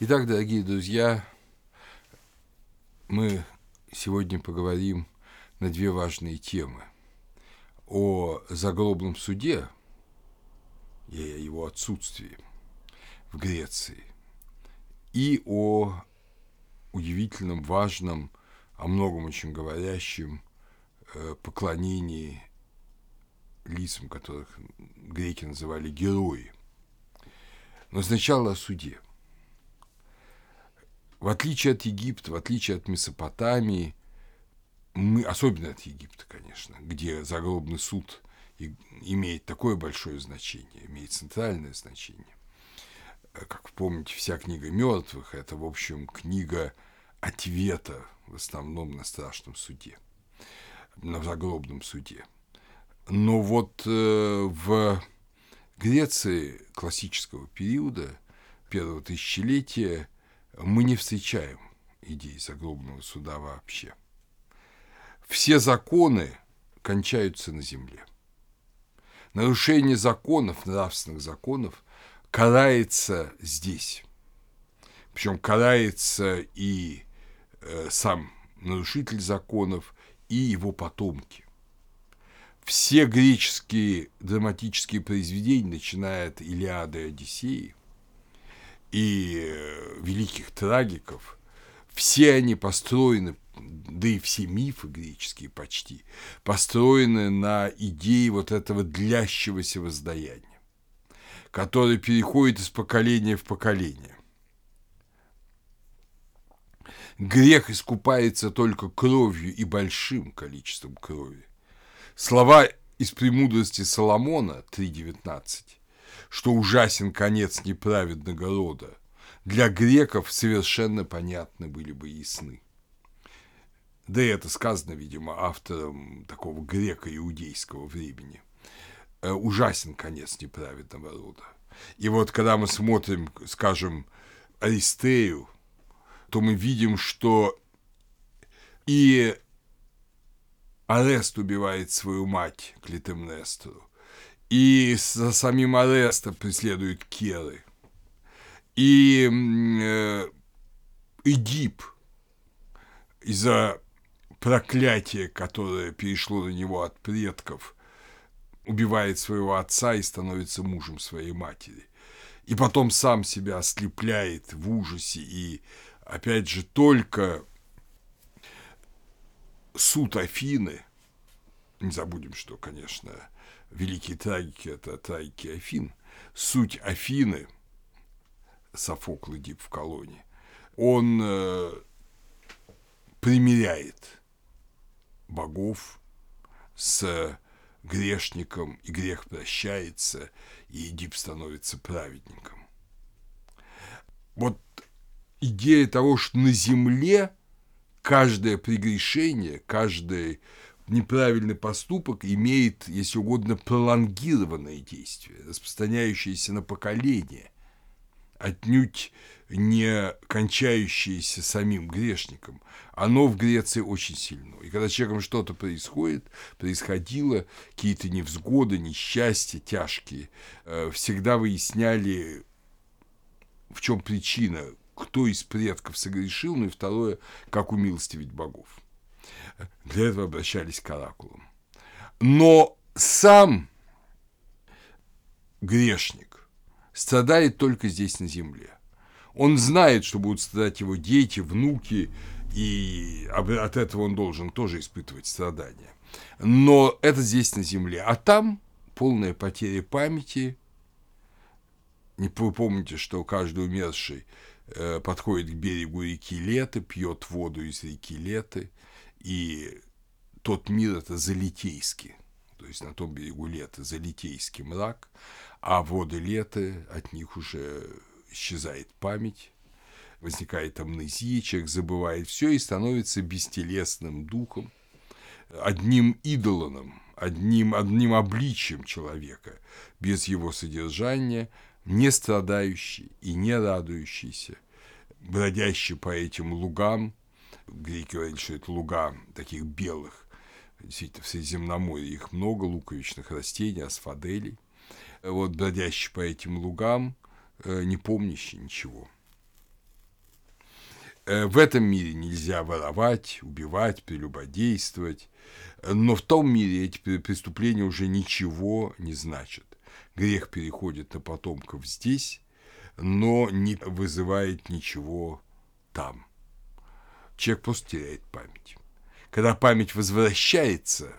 Итак, дорогие друзья, мы сегодня поговорим на две важные темы. О загробном суде и о его отсутствии в Греции, и о удивительном, важном, о многом очень говорящем э, поклонении лицам, которых греки называли герои. Но сначала о суде. В отличие от Египта, в отличие от Месопотамии, мы, особенно от Египта, конечно, где загробный суд имеет такое большое значение, имеет центральное значение. Как помните, вся книга мертвых – это, в общем, книга ответа в основном на страшном суде, на загробном суде. Но вот э, в Греции классического периода, первого тысячелетия – мы не встречаем идеи загробного суда вообще. Все законы кончаются на земле. Нарушение законов, нравственных законов, карается здесь. Причем карается и э, сам нарушитель законов, и его потомки. Все греческие драматические произведения, начиная от Илиады и Одиссеи – и э, великих трагиков, все они построены, да и все мифы греческие почти, построены на идее вот этого длящегося воздаяния, которое переходит из поколения в поколение. Грех искупается только кровью и большим количеством крови. Слова из «Премудрости Соломона» 3.19 что ужасен конец неправедного рода, для греков совершенно понятны были бы и сны. Да и это сказано, видимо, автором такого греко-иудейского времени. Э, ужасен конец неправедного рода. И вот когда мы смотрим, скажем, Аристею, то мы видим, что и Арест убивает свою мать Клитемнестру, и за самим Ареста преследуют Керы. И э, Эдип из-за проклятия, которое перешло на него от предков, убивает своего отца и становится мужем своей матери. И потом сам себя ослепляет в ужасе. И, опять же, только суд Афины, не забудем, что, конечно, великие трагики – это трагики Афин. Суть Афины, Софокл Эдип в колонии, он э, примиряет богов с грешником, и грех прощается, и Эдип становится праведником. Вот идея того, что на земле каждое прегрешение, каждый неправильный поступок имеет, если угодно, пролонгированное действие, распространяющееся на поколение, отнюдь не кончающееся самим грешником, оно в Греции очень сильно. И когда с человеком что-то происходит, происходило, какие-то невзгоды, несчастья тяжкие, э, всегда выясняли, в чем причина, кто из предков согрешил, ну и второе, как умилостивить богов для этого обращались к оракулам. Но сам грешник страдает только здесь на земле. Он знает, что будут страдать его дети, внуки, и от этого он должен тоже испытывать страдания. Но это здесь на земле. А там полная потеря памяти. Не вы помните, что каждый умерший э, подходит к берегу реки Леты, пьет воду из реки Леты, и тот мир – это Залитейский, то есть на том берегу лета Залитейский мрак, а воды лета, от них уже исчезает память, возникает амнезия, человек забывает все и становится бестелесным духом, одним идолоном, одним, одним обличием человека, без его содержания, не страдающий и не радующийся, бродящий по этим лугам, греки говорили, луга таких белых, действительно, в Средиземноморье их много, луковичных растений, асфаделей, вот, бродящий по этим лугам, э, не помнящий ничего. Э, в этом мире нельзя воровать, убивать, прелюбодействовать. Но в том мире эти преступления уже ничего не значат. Грех переходит на потомков здесь, но не вызывает ничего там. Человек просто теряет память. Когда память возвращается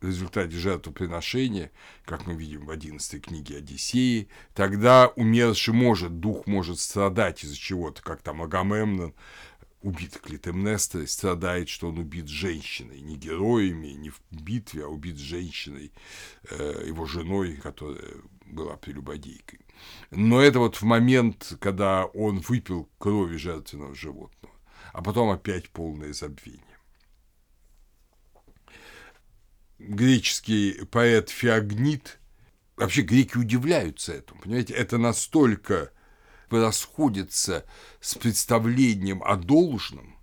в результате жертвоприношения, как мы видим в 11 книге Одиссеи, тогда умерший может, дух может страдать из-за чего-то, как там Агамемнон убит Клитемнестрой, страдает, что он убит женщиной, не героями, не в битве, а убит женщиной, э, его женой, которая была прелюбодейкой. Но это вот в момент, когда он выпил крови жертвенного животного, а потом опять полное забвение. Греческий поэт Феогнит, вообще греки удивляются этому, понимаете, это настолько расходится с представлением о должном,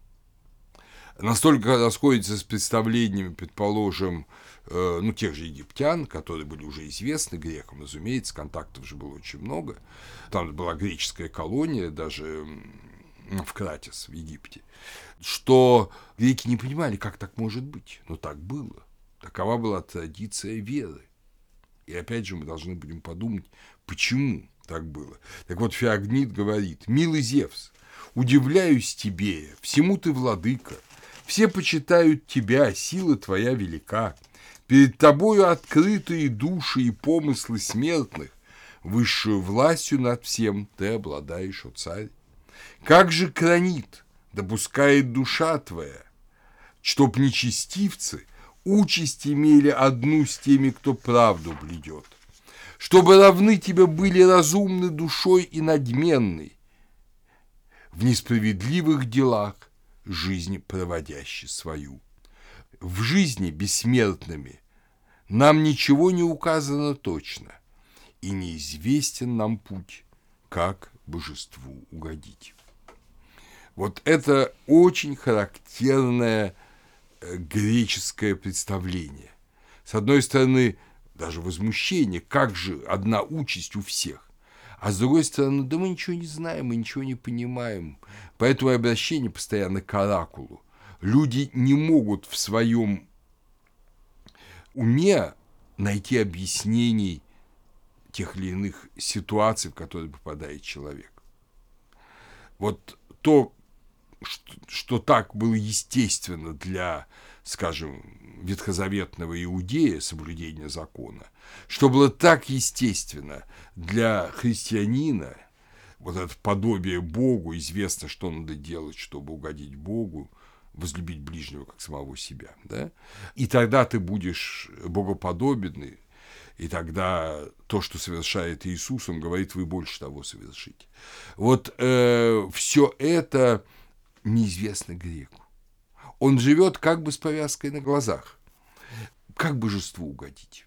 настолько расходится с представлениями, предположим, э, ну, тех же египтян, которые были уже известны грекам, разумеется, контактов же было очень много. Там была греческая колония, даже в Кратис, в Египте, что греки не понимали, как так может быть, но так было. Такова была традиция веры. И опять же мы должны будем подумать, почему так было. Так вот, Феогнит говорит, «Милый Зевс, удивляюсь тебе, всему ты владыка, все почитают тебя, сила твоя велика, перед тобою открытые души и помыслы смертных, высшую властью над всем ты обладаешь, о царь. Как же кранит, допускает душа твоя, чтоб нечестивцы участь имели одну с теми, кто правду бледет чтобы равны тебе были разумны душой и надменны, в несправедливых делах жизнь проводящей свою. В жизни бессмертными нам ничего не указано точно, и неизвестен нам путь, как божеству угодить. Вот это очень характерное э, греческое представление. С одной стороны, даже возмущение, как же одна участь у всех. А с другой стороны, да мы ничего не знаем, мы ничего не понимаем. Поэтому обращение постоянно к оракулу. Люди не могут в своем уме найти объяснений тех или иных ситуаций, в которые попадает человек. Вот то, что, что так было естественно для, скажем, ветхозаветного иудея, соблюдения закона, что было так естественно для христианина, вот это подобие Богу, известно, что надо делать, чтобы угодить Богу, возлюбить ближнего как самого себя, да? И тогда ты будешь богоподобен, и тогда то, что совершает Иисус, он говорит, вы больше того совершите. Вот э, все это неизвестно греку. Он живет как бы с повязкой на глазах. Как божеству угодить?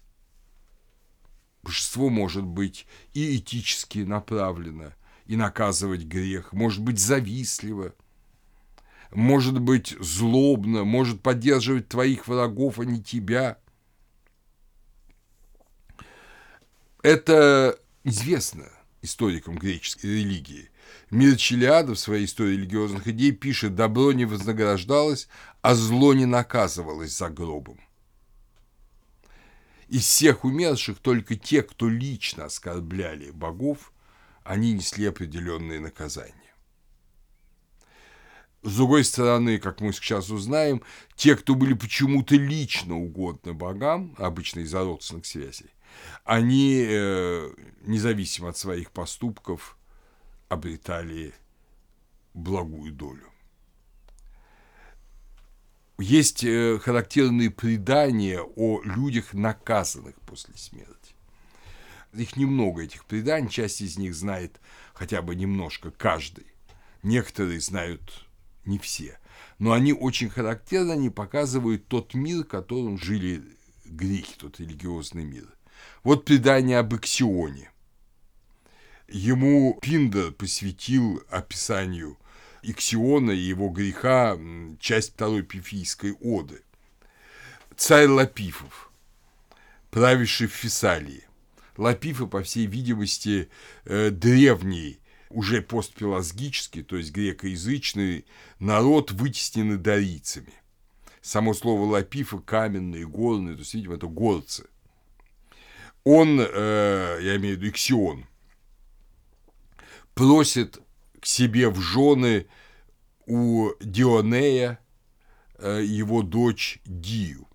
Божество может быть и этически направлено, и наказывать грех, может быть завистливо, может быть злобно, может поддерживать твоих врагов, а не тебя. Это известно историкам греческой религии. Мир Челиада в своей истории религиозных идей пишет «добро не вознаграждалось, а зло не наказывалось за гробом». Из всех умерших только те, кто лично оскорбляли богов, они несли определенные наказания. С другой стороны, как мы сейчас узнаем, те, кто были почему-то лично угодны богам, обычно из-за родственных связей, они, э, независимо от своих поступков, обретали благую долю. Есть э, характерные предания о людях, наказанных после смерти. Их немного, этих преданий, часть из них знает хотя бы немножко каждый. Некоторые знают не все. Но они очень характерны, они показывают тот мир, в котором жили греки, тот религиозный мир. Вот предание об Иксионе. Ему Пиндер посвятил описанию Иксиона и его греха часть второй пифийской оды. Царь Лапифов, правивший в Фессалии. Лапифы, по всей видимости, э, древний уже постпелагический, то есть грекоязычный народ, вытеснены дарийцами. Само слово лапифа – каменные, горные, то есть, видимо, это горцы. Он, э, я имею в виду Иксион, просит к себе в жены у Дионея э, его дочь Дию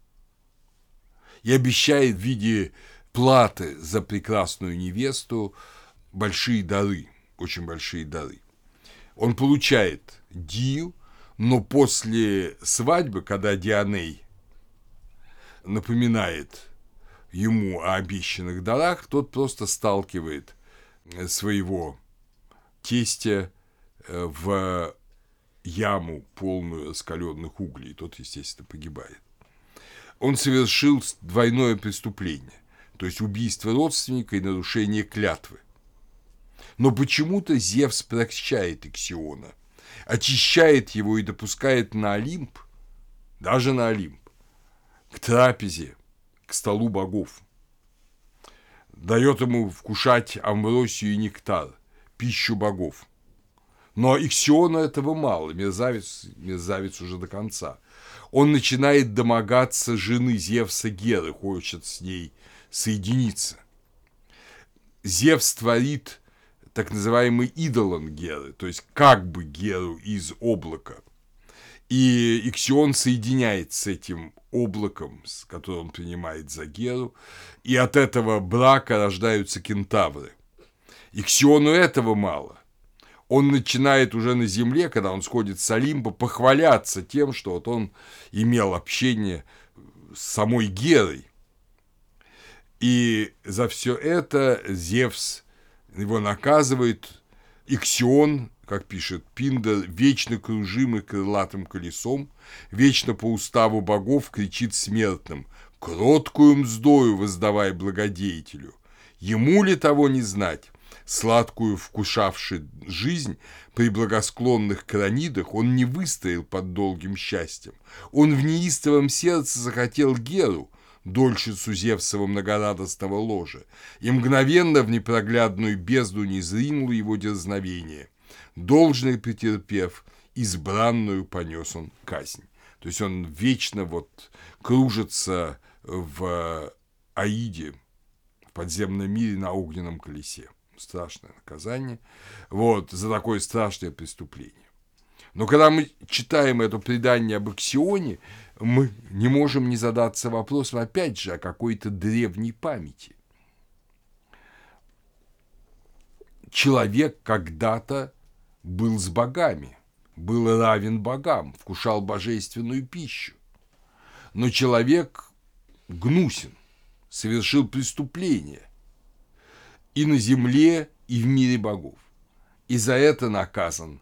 и обещает в виде платы за прекрасную невесту большие дары, очень большие дары. Он получает Дию, но после свадьбы, когда Дионей напоминает ему обещанных дарах, тот просто сталкивает своего тестя э, в яму, полную раскаленных углей. Тот, естественно, погибает. Он совершил двойное преступление, то есть убийство родственника и нарушение клятвы. Но почему-то Зевс прощает Иксиона, очищает его и допускает на Олимп, даже на Олимп, к трапезе, к столу богов. Дает ему вкушать амбросию и нектар, пищу богов. Но Иксиона этого мало, мерзавец, мерзавец уже до конца. Он начинает домогаться жены Зевса Геры, хочет с ней соединиться. Зевс творит так называемый идолон Геры, то есть как бы Геру из облака. И Иксион соединяется с этим облаком, с которым он принимает за Геру, и от этого брака рождаются кентавры. Иксиону этого мало. Он начинает уже на земле, когда он сходит с Олимпа, похваляться тем, что вот он имел общение с самой Герой. И за все это Зевс его наказывает. Иксион, как пишет Пиндер, вечно кружимый крылатым колесом, вечно по уставу богов кричит смертным «Кроткую мздою воздавай благодетелю! Ему ли того не знать?» сладкую вкушавший жизнь при благосклонных кранидах, он не выстоял под долгим счастьем. Он в неистовом сердце захотел Геру, дольщицу Зевсова многорадостного ложа, и мгновенно в непроглядную бездну не зринуло его дерзновение. Должный претерпев, избранную понес он казнь. То есть он вечно вот кружится в Аиде, в подземном мире на огненном колесе страшное наказание, вот, за такое страшное преступление. Но когда мы читаем это предание об Аксионе, мы не можем не задаться вопросом, опять же, о какой-то древней памяти. Человек когда-то был с богами, был равен богам, вкушал божественную пищу. Но человек гнусен, совершил преступление, и на земле, и в мире богов. И за это наказан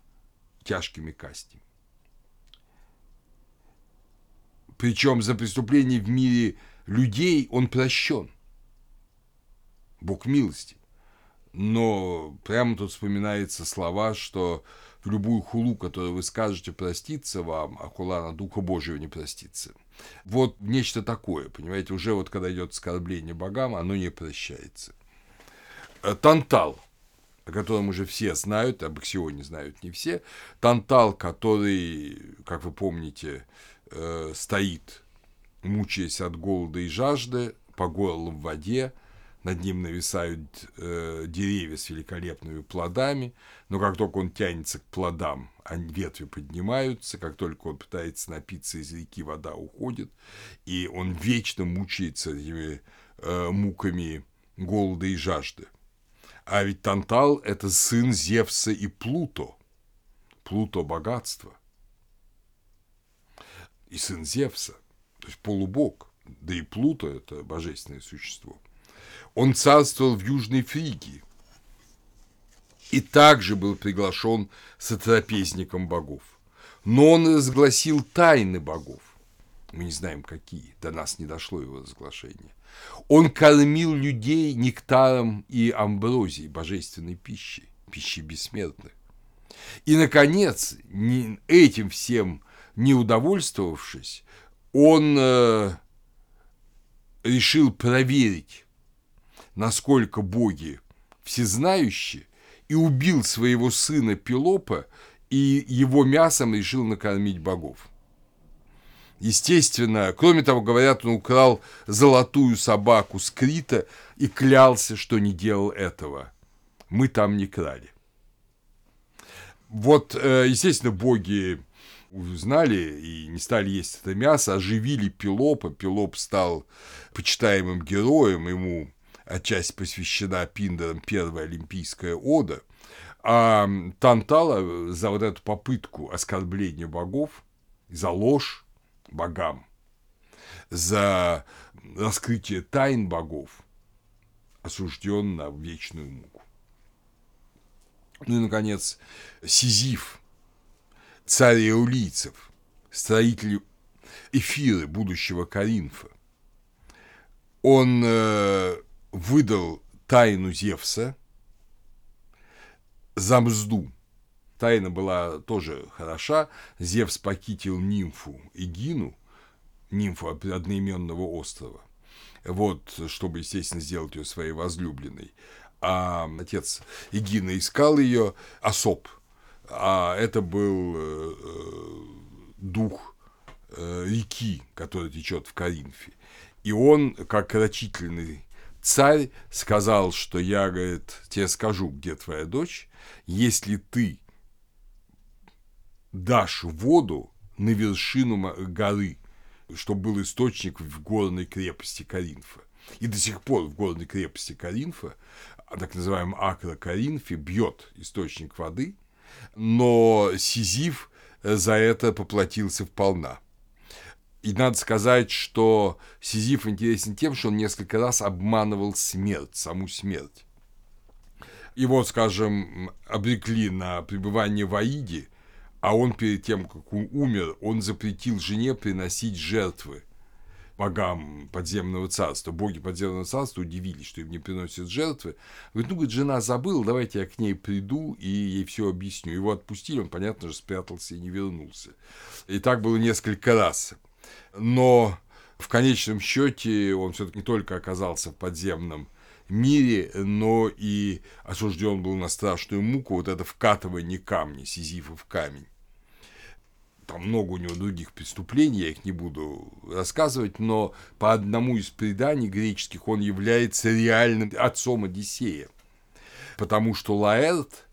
тяжкими казнями. Причем за преступление в мире людей он прощен. Бог милости. Но прямо тут вспоминаются слова, что в любую хулу, которую вы скажете, проститься вам, а хула на Духа Божьего не простится. Вот нечто такое, понимаете, уже вот когда идет оскорбление богам, оно не прощается. Э, Тантал, о котором уже все знают, об Аксионе знают не все. Тантал, который, как вы помните, э, стоит, мучаясь от голода и жажды, по горло в воде, над ним нависают э, деревья с великолепными плодами, но как только он тянется к плодам, ветви поднимаются, как только он пытается напиться из реки, вода уходит, и он вечно мучается этими э, муками голода и жажды. А ведь Тантал – это сын Зевса и Плуто. Плуто – богатство. И сын Зевса, то есть полубог, да и Плуто – это божественное существо. Он царствовал в Южной Фригии и также был приглашен сотрапезником богов. Но он разгласил тайны богов. Мы не знаем, какие, до нас не дошло его разглашение. Он кормил людей нектаром и амброзией, божественной пищей, пищей бессмертных. И, наконец, этим всем не удовольствовавшись, он э, решил проверить, насколько боги всезнающие и убил своего сына Пелопа, и его мясом решил накормить богов. Естественно, кроме того, говорят, он украл золотую собаку с Крита и клялся, что не делал этого. Мы там не крали. Вот, э, естественно, боги узнали и не стали есть это мясо, оживили Пелопа. Пелоп стал почитаемым героем, ему отчасти посвящена Пиндером первая олимпийская ода. А Тантала за вот эту попытку оскорбления богов, за ложь богам, за раскрытие тайн богов осужден на вечную муку. Ну и, наконец, Сизиф, царь иулийцев, строитель эфиры будущего Каринфа. Он э, выдал тайну Зевса за мзду. Тайна была тоже хороша. Зевс похитил нимфу Игину, нимфу одноименного острова, вот, чтобы, естественно, сделать ее своей возлюбленной. А отец Игина искал ее особ, а это был э, э, дух э, реки, который течет в Каринфе. И он, как рачительный царь, сказал, что я, говорит, тебе скажу, где твоя дочь, если ты дашь воду на вершину горы, чтобы был источник в горной крепости Каринфа. И до сих пор в горной крепости Каринфа, так называемом Акро Каринфе, бьет источник воды – но Сизиф за это поплатился вполна. И надо сказать, что Сизиф интересен тем, что он несколько раз обманывал смерть, саму смерть. Его, скажем, обрекли на пребывание в Аиде, а он перед тем, как он умер, он запретил жене приносить жертвы богам подземного царства. Боги подземного царства удивились, что им не приносят жертвы. Говорит, ну, говорит, жена забыла, давайте я к ней приду и ей все объясню. Его отпустили, он, понятно же, спрятался и не вернулся. И так было несколько раз. Но в конечном счете он все-таки не только оказался в подземном мире, но и осужден был на страшную муку, вот это вкатывание камня, в камень. Там много у него других преступлений, я их не буду рассказывать, но по одному из преданий греческих он является реальным отцом Одиссея. Потому что Лаэрт,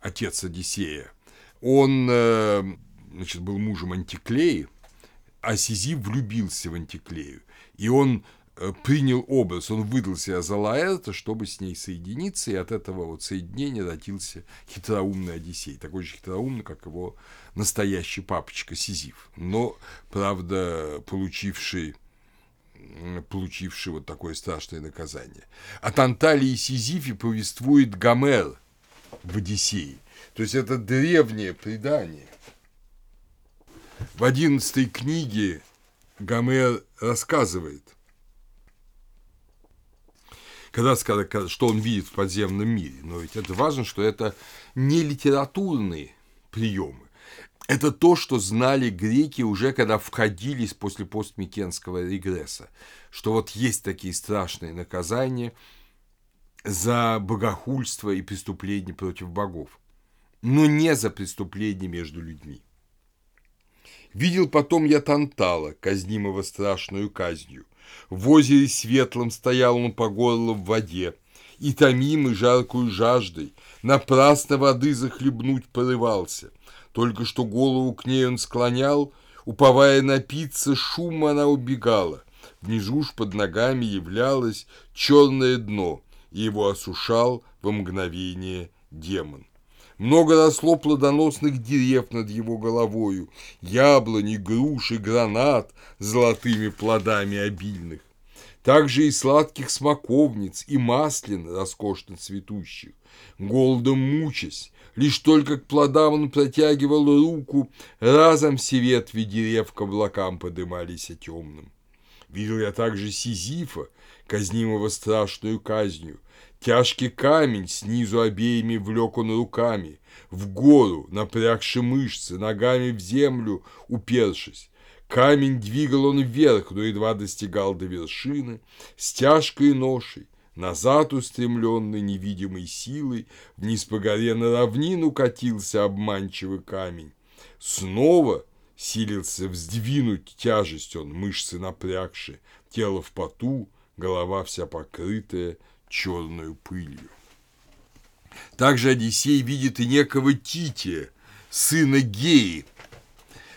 отец Одиссея, он э, значит, был мужем Антиклеи, а Сизиф влюбился в Антиклею. И он Э, принял образ, он выдал себя за Лаэрта, чтобы с ней соединиться, и от этого вот соединения родился хитроумный Одиссей, такой же хитроумный, как его настоящий папочка Сизиф, но, правда, получивший получивший вот такое страшное наказание. О Танталии и Сизифе повествует Гомер в Одиссее. То есть это древнее предание. В одиннадцатой книге Гомер рассказывает – когда сказать, что он видит в подземном мире. Но ведь это важно, что это не литературные приемы. Это то, что знали греки уже, когда входились после постмикенского регресса. Что вот есть такие страшные наказания за богохульство и преступления против богов. Но не за преступления между людьми. Видел потом я Тантала, казнимого страшную казнью, в озере светлом стоял он по горло в воде, и томимый жаркую жаждой, напрасно воды захлебнуть порывался. Только что голову к ней он склонял, уповая напиться, шум она убегала. Внизу ж под ногами являлось черное дно, и его осушал во мгновение демон. Много росло плодоносных дерев над его головою, яблони, груши, гранат золотыми плодами обильных. Также и сладких смоковниц, и маслин роскошно цветущих. Голодом мучась, лишь только к плодам он протягивал руку, разом все ветви дерев к облакам подымались темным. Видел я также Сизифа, казнимого страшную казнью, Тяжкий камень снизу обеими влек он руками, в гору, напрягши мышцы, ногами в землю упершись. Камень двигал он вверх, но едва достигал до вершины, с тяжкой ношей, Назад устремленный невидимой силой, Вниз по горе на равнину катился обманчивый камень. Снова силился вздвинуть тяжесть он, мышцы напрягши, тело в поту, голова вся покрытая черную пылью. Также Одиссей видит и некого Тития, сына Геи,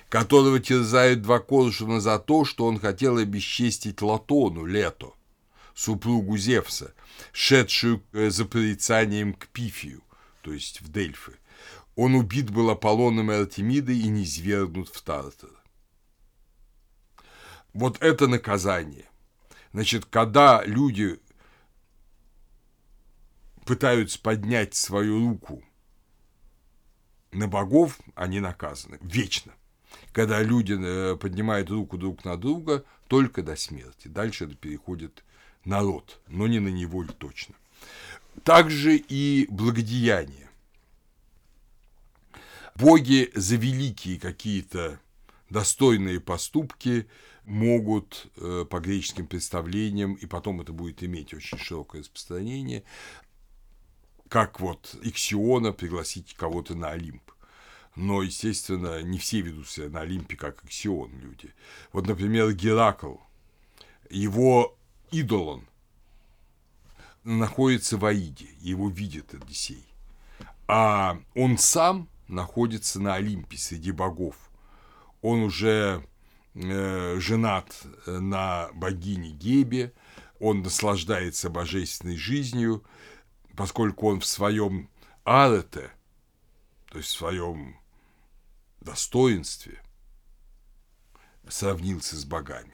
которого терзают два коршуна за то, что он хотел обесчестить Латону, Лето, супругу Зевса, шедшую э, за порицанием к Пифию, то есть в Дельфы. Он убит был Аполлоном и Артемидой и низвергнут в Тартар. Вот это наказание. Значит, когда люди пытаются поднять свою руку на богов, они наказаны вечно. Когда люди э, поднимают руку друг на друга только до смерти. Дальше это переходит народ, но не на него точно. Также и благодеяние. Боги за великие какие-то достойные поступки могут э, по греческим представлениям, и потом это будет иметь очень широкое распространение, как вот Иксиона пригласить кого-то на Олимп. Но, естественно, не все ведут себя на Олимпе, как Иксион люди. Вот, например, Геракл, его идолон находится в Аиде, его видит Одиссей. А он сам находится на Олимпе среди богов. Он уже э, женат на богине Гебе, он наслаждается божественной жизнью, поскольку он в своем арете, то есть в своем достоинстве, сравнился с богами.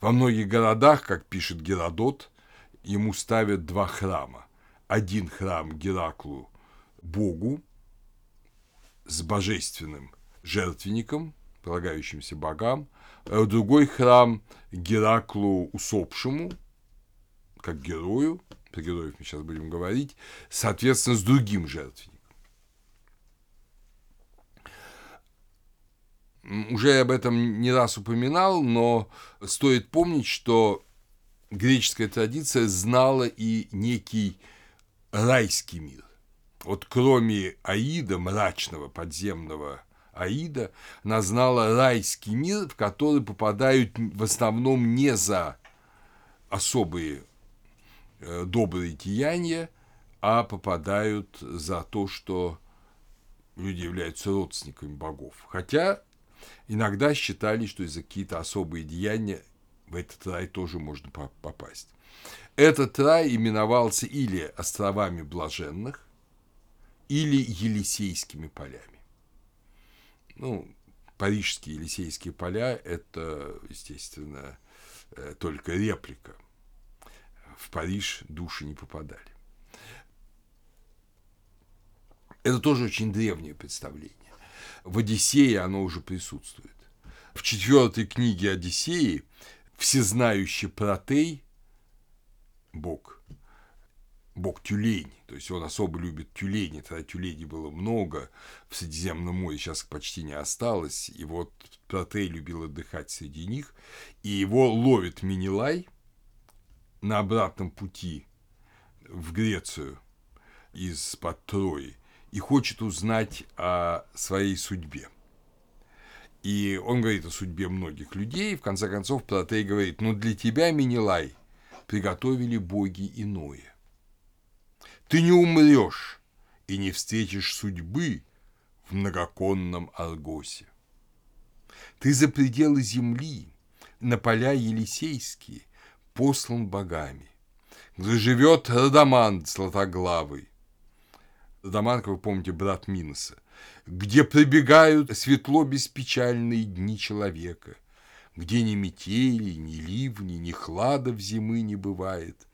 Во многих городах, как пишет Геродот, ему ставят два храма. Один храм Гераклу, богу, с божественным жертвенником, полагающимся богам, а другой храм Гераклу усопшему, как герою, про героев мы сейчас будем говорить, соответственно, с другим жертвенником. Уже об этом не раз упоминал, но стоит помнить, что греческая традиция знала и некий райский мир. Вот кроме Аида, мрачного подземного Аида, она знала райский мир, в который попадают в основном не за особые добрые деяния, а попадают за то, что люди являются родственниками богов. Хотя иногда считали, что из-за какие-то особые деяния в этот рай тоже можно попасть. Этот рай именовался или островами блаженных, или Елисейскими полями. Ну, парижские Елисейские поля – это, естественно, э, только реплика – в Париж души не попадали. Это тоже очень древнее представление. В Одиссее оно уже присутствует. В четвертой книге Одиссеи всезнающий Протей, бог, бог тюлень, то есть он особо любит тюлени, тогда тюленей было много в Средиземном море, сейчас почти не осталось, и вот Протей любил отдыхать среди них, и его ловит Минилай – на обратном пути в Грецию из-под Трои и хочет узнать о своей судьбе. И он говорит о судьбе многих людей, и в конце концов Протей говорит, ну для тебя, Минилай, приготовили боги иное. Ты не умрешь и не встретишь судьбы в многоконном Аргосе. Ты за пределы земли, на поля Елисейские, послан богами, где живет Радамант златоглавый. Радамант, как вы помните, брат Миноса, где пробегают светло беспечальные дни человека, где ни метели, ни ливни, ни хладов зимы не бывает,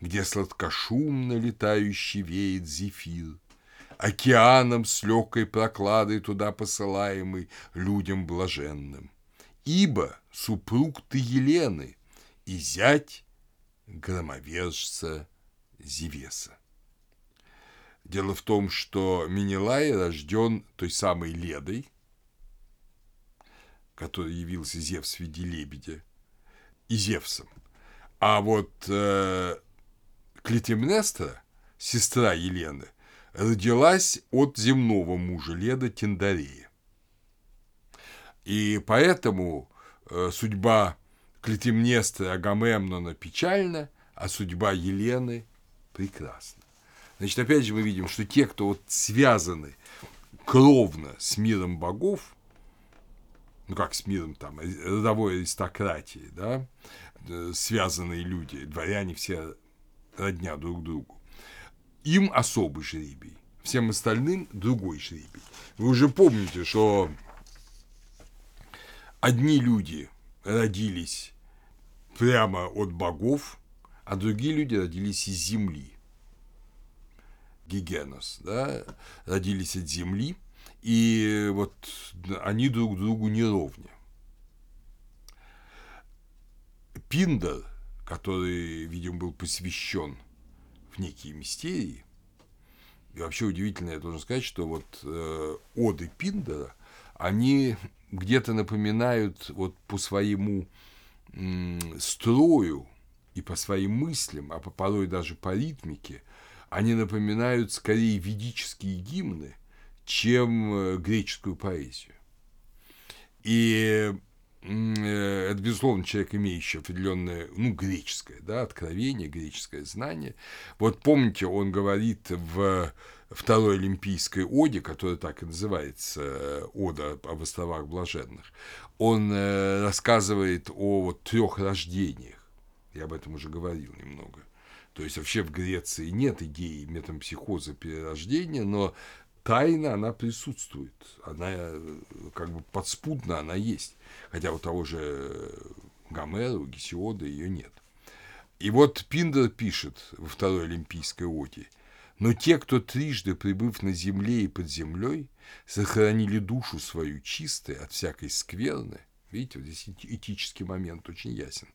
где сладкошумно летающий веет зефир, океаном с легкой прокладой туда посылаемый людям блаженным. Ибо супруг ты Елены, и зять громовержца Зевеса. Дело в том, что Минилай рожден той самой Ледой, который явился Зевс в виде лебедя, и Зевсом. А вот э, Клетимнестра, сестра Елены, родилась от земного мужа Леда Тиндарея. И поэтому э, судьба Клетимнестры Агамемнона печальна, а судьба Елены прекрасна. Значит, опять же мы видим, что те, кто вот связаны кровно с миром богов, ну как с миром там, родовой аристократии, да, э, связанные люди, дворяне все родня друг другу, им особый жребий, всем остальным другой жребий. Вы уже помните, что одни люди родились прямо от богов, а другие люди родились из земли. Гигенос, да, родились от земли, и вот они друг другу не ровня. Пиндер, который, видимо, был посвящен в некие мистерии, и вообще удивительно, я должен сказать, что вот э, оды Пиндера, они где-то напоминают вот по своему строю и по своим мыслям, а по порой даже по ритмике, они напоминают скорее ведические гимны, чем э, греческую поэзию. И э, это, безусловно, человек, имеющий определенное, ну, греческое, да, откровение, греческое знание. Вот помните, он говорит в второй олимпийской оде, которая так и называется, э, ода об островах блаженных, он рассказывает о вот трех рождениях. Я об этом уже говорил немного. То есть вообще в Греции нет идеи метампсихоза перерождения, но тайна, она присутствует. Она э, как бы подспудно она есть. Хотя у того же Гомера, у Гесиода ее нет. И вот Пиндер пишет во второй Олимпийской оде, но те, кто трижды, прибыв на земле и под землей, сохранили душу свою чистой от всякой скверны, видите, вот здесь этический момент очень ясен,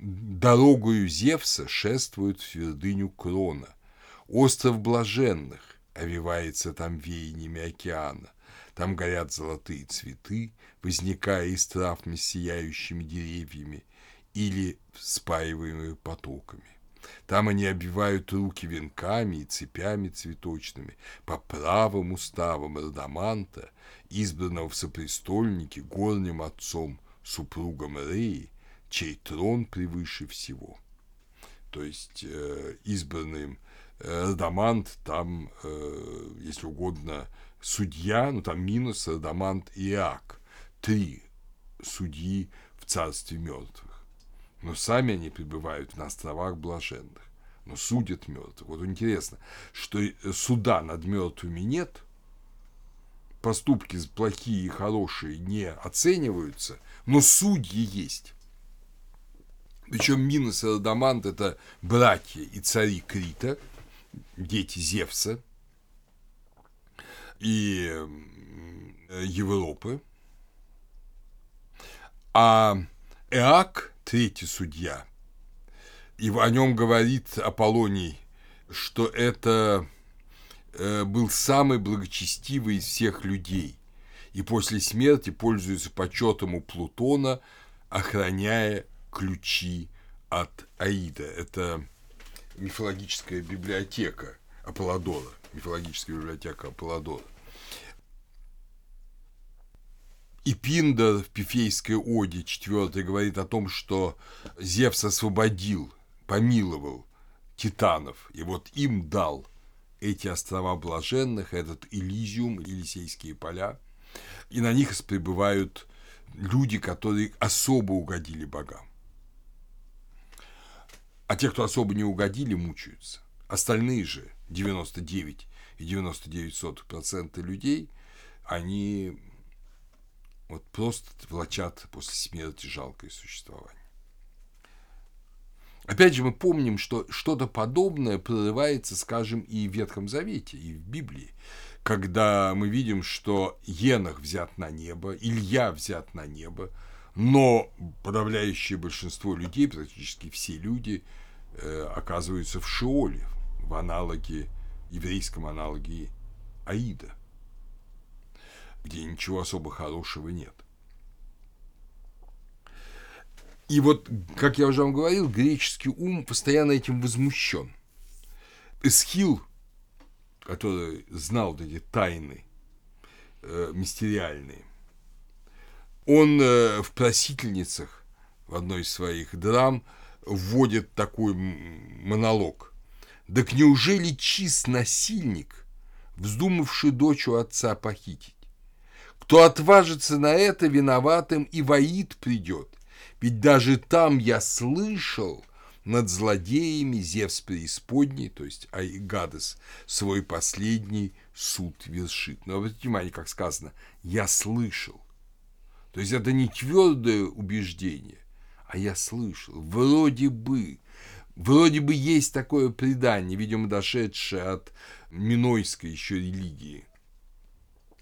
дорогою Зевса шествуют в твердыню Крона, остров блаженных, овивается там веяниями океана. Там горят золотые цветы, возникая из трав сияющими деревьями или спаиваемые потоками. Там они обивают руки венками и цепями цветочными по правым уставам Радаманта, избранного в сопрестольнике горним отцом, супругом Реи, чей трон превыше всего. То есть э, избранным Радамант, там, э, если угодно, судья, ну там минус Радамант и Иак. Три судьи в царстве мертвых. Но сами они пребывают на островах блаженных, но судят мертвых. Вот интересно, что суда над мертвыми нет, поступки плохие и хорошие не оцениваются, но судьи есть. Причем Минос и Радамант – это братья и цари Крита – дети Зевса и Европы, а Эак, третий судья, и о нем говорит Аполлоний, что это э, был самый благочестивый из всех людей, и после смерти пользуется почетом у Плутона, охраняя ключи от Аида. Это мифологическая библиотека Аполлодора, мифологическая библиотека Аполлодора. И Пиндер в Пифейской оде 4 говорит о том, что Зевс освободил, помиловал титанов, и вот им дал эти острова блаженных, этот Элизиум, Елисейские поля, и на них пребывают люди, которые особо угодили богам. А те, кто особо не угодили, мучаются. Остальные же, 99 и 99% людей, они вот просто влачат после смерти жалкое существование. Опять же, мы помним, что что-то подобное прорывается, скажем, и в Ветхом Завете, и в Библии, когда мы видим, что Енах взят на небо, Илья взят на небо, но подавляющее большинство людей, практически все люди, Э, оказываются в Шиоле, в аналоге, еврейском аналоге Аида, где ничего особо хорошего нет. И вот, как я уже вам говорил, греческий ум постоянно этим возмущен. Эсхил, который знал вот эти тайны э, мистериальные, он э, в «Просительницах» в одной из своих драм вводит такой монолог. «Так неужели чист насильник, вздумавший дочь у отца похитить? Кто отважится на это, виноватым и воит придет, ведь даже там я слышал над злодеями Зевс преисподней, то есть Айгадес, свой последний суд вершит. Но обратите внимание, как сказано, я слышал. То есть это не твердое убеждение, а я слышал, вроде бы, вроде бы есть такое предание, видимо, дошедшее от минойской еще религии,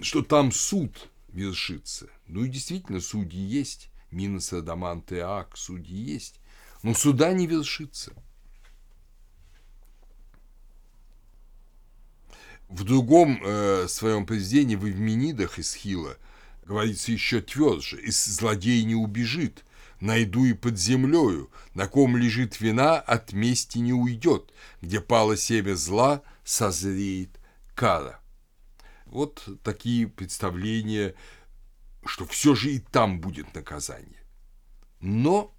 что там суд вершится. Ну и действительно, судьи есть, Минос, Адамант и Ак, судьи есть, но суда не вершится. В другом э, своем произведении в Эвменидах из Хила говорится еще тверже, из злодей не убежит, найду и под землею, на ком лежит вина, от мести не уйдет, где пало семя зла, созреет кара. Вот такие представления, что все же и там будет наказание. Но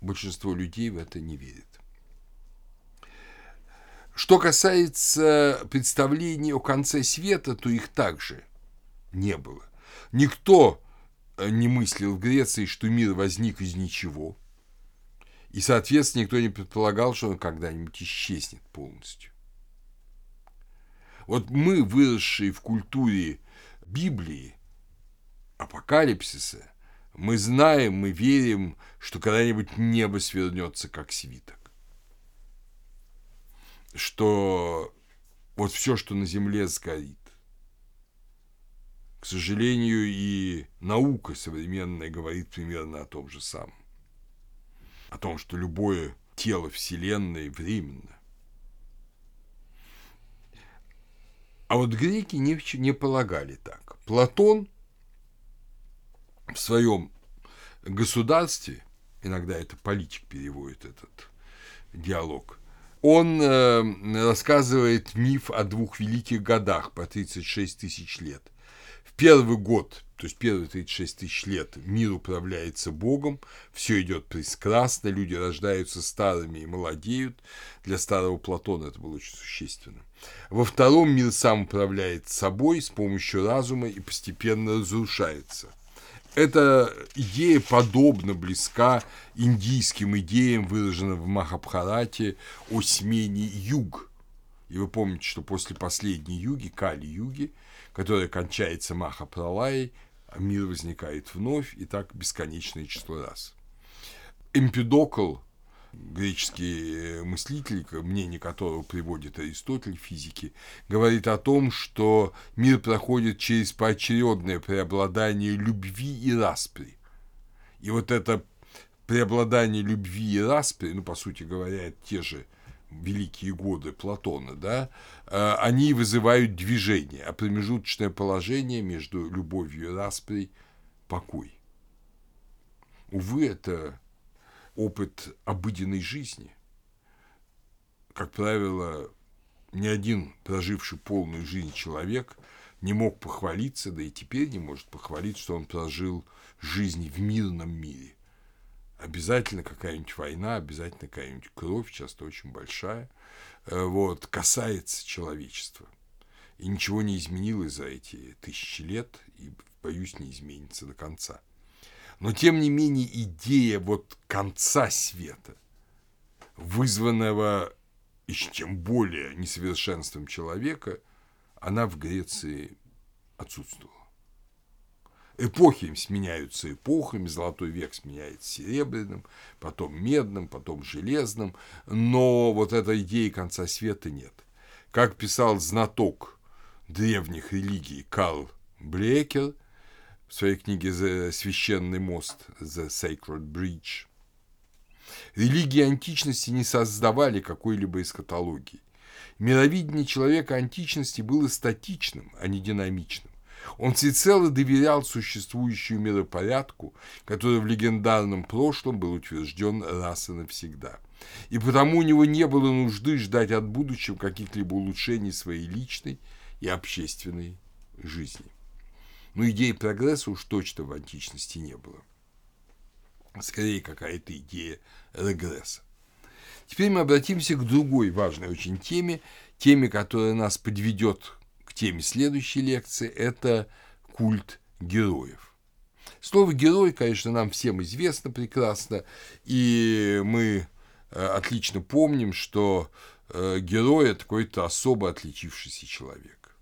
большинство людей в это не верит. Что касается представлений о конце света, то их также не было. Никто Э, не мыслил в Греции, что мир возник из ничего. И, соответственно, никто не предполагал, что он когда-нибудь исчезнет полностью. Вот мы, выросшие в культуре Библии, апокалипсиса, мы знаем, мы верим, что когда-нибудь небо свернется как свиток. Что вот все, что на земле сгорит. К сожалению, и наука современная говорит примерно о том же самом. О том, что любое тело Вселенной временно. А вот греки не, не полагали так. Платон в своем государстве, иногда это политик переводит этот диалог, он э, рассказывает миф о двух великих годах по 36 тысяч лет – первый год, то есть первые 36 тысяч лет, мир управляется Богом, все идет прекрасно, люди рождаются старыми и молодеют. Для старого Платона это было очень существенно. Во втором мир сам управляет собой с помощью разума и постепенно разрушается. Эта идея подобно близка индийским идеям, выраженным в Махабхарате о смене юг. И вы помните, что после последней юги, Кали-юги, которая кончается Маха-Пралай, мир возникает вновь, и так бесконечное число раз. Эмпидокл, греческий мыслитель, мнение которого приводит Аристотель в физике, говорит о том, что мир проходит через поочередное преобладание любви и распри. И вот это преобладание любви и распри, ну, по сути говоря, те же – великие годы Платона, да, э, они вызывают движение, а промежуточное положение между любовью и распрей – покой. Увы, это опыт обыденной жизни. Как правило, ни один проживший полную жизнь человек не мог похвалиться, да и теперь не может похвалиться, что он прожил жизнь в мирном мире. Обязательно какая-нибудь война, обязательно какая-нибудь кровь, часто очень большая, э, вот, касается человечества. И ничего не изменилось за эти тысячи лет, и, боюсь, не изменится до конца. Но, тем не менее, идея вот конца света, вызванного еще тем более несовершенством человека, она в Греции отсутствовала. Эпохи сменяются эпохами, золотой век сменяется серебряным, потом медным, потом железным, но вот этой идеи конца света нет. Как писал знаток древних религий Карл Брекер в своей книге «Священный мост» «The Sacred Bridge», религии античности не создавали какой-либо эскатологии. Мировидение человека античности было статичным, а не динамичным. Он всецело доверял существующему миропорядку, который в легендарном прошлом был утвержден раз и навсегда. И потому у него не было нужды ждать от будущего каких-либо улучшений своей личной и общественной жизни. Но идеи прогресса уж точно в античности не было. Скорее, какая-то идея регресса. Теперь мы обратимся к другой важной очень теме, теме, которая нас подведет теме следующей лекции, это культ героев. Слово «герой», конечно, нам всем известно прекрасно, и мы э, отлично помним, что э, герой – это какой-то особо отличившийся человек.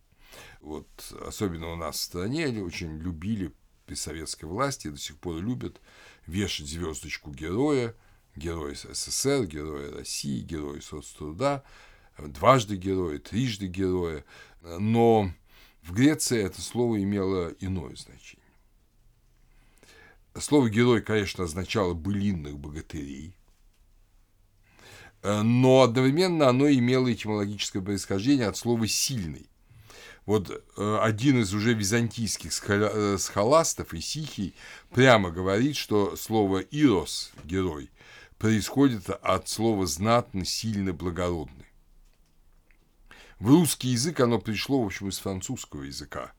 Вот особенно у нас в стране очень любили при советской власти, до сих пор любят вешать звездочку героя, герой СССР, герой России, герой соцтруда, дважды героя, трижды героя. Но в Греции это слово имело иное значение. Слово «герой», конечно, означало былинных богатырей, но одновременно оно имело этимологическое происхождение от слова «сильный». Вот э, один из уже византийских э, схоластов, Исихий, прямо говорит, что слово «ирос» – герой – происходит от слова «знатный», «сильный», «благородный». В русский язык оно пришло, в общем, из французского языка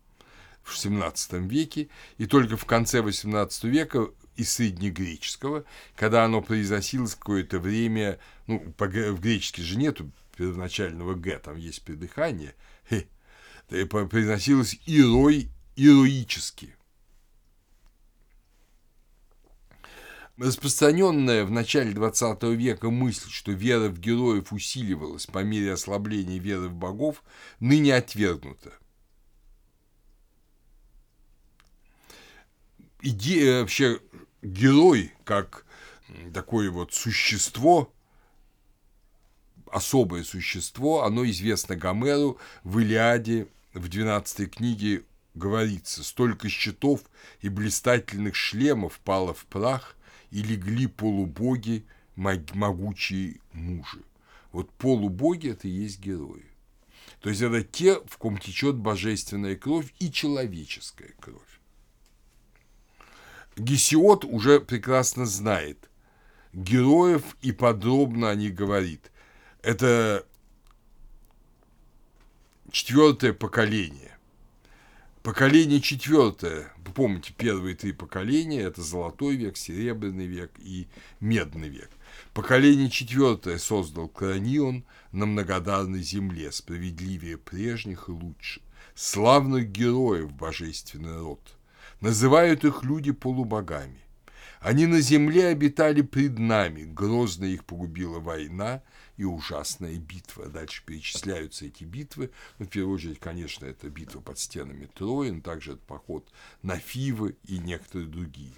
в XVII веке, и только в конце XVIII века из среднегреческого, когда оно произносилось какое-то время, ну, в греческий же нету первоначального «г», там есть придыхание, произносилось «ирой», «ироически». Распространенная в начале XX века мысль, что вера в героев усиливалась по мере ослабления веры в богов, ныне отвергнута. Идея вообще герой как такое вот существо, особое существо, оно известно Гомеру в Илиаде в 12 книге говорится, столько щитов и блистательных шлемов пало в прах, и легли полубоги, могучие мужи. Вот полубоги – это и есть герои. То есть это те, в ком течет божественная кровь и человеческая кровь. Гесиод уже прекрасно знает героев и подробно о них говорит. Это четвертое поколение. Поколение четвертое, помните, первые три поколения – это золотой век, серебряный век и медный век. Поколение четвертое создал Кранион на многодарной земле, справедливее прежних и лучше. Славных героев божественный род. Называют их люди полубогами. Они на земле обитали пред нами, грозно их погубила война – и ужасная битва. Дальше перечисляются эти битвы. Ну, в первую очередь, конечно, это битва под стенами Трои, но также это поход на Фивы и некоторые другие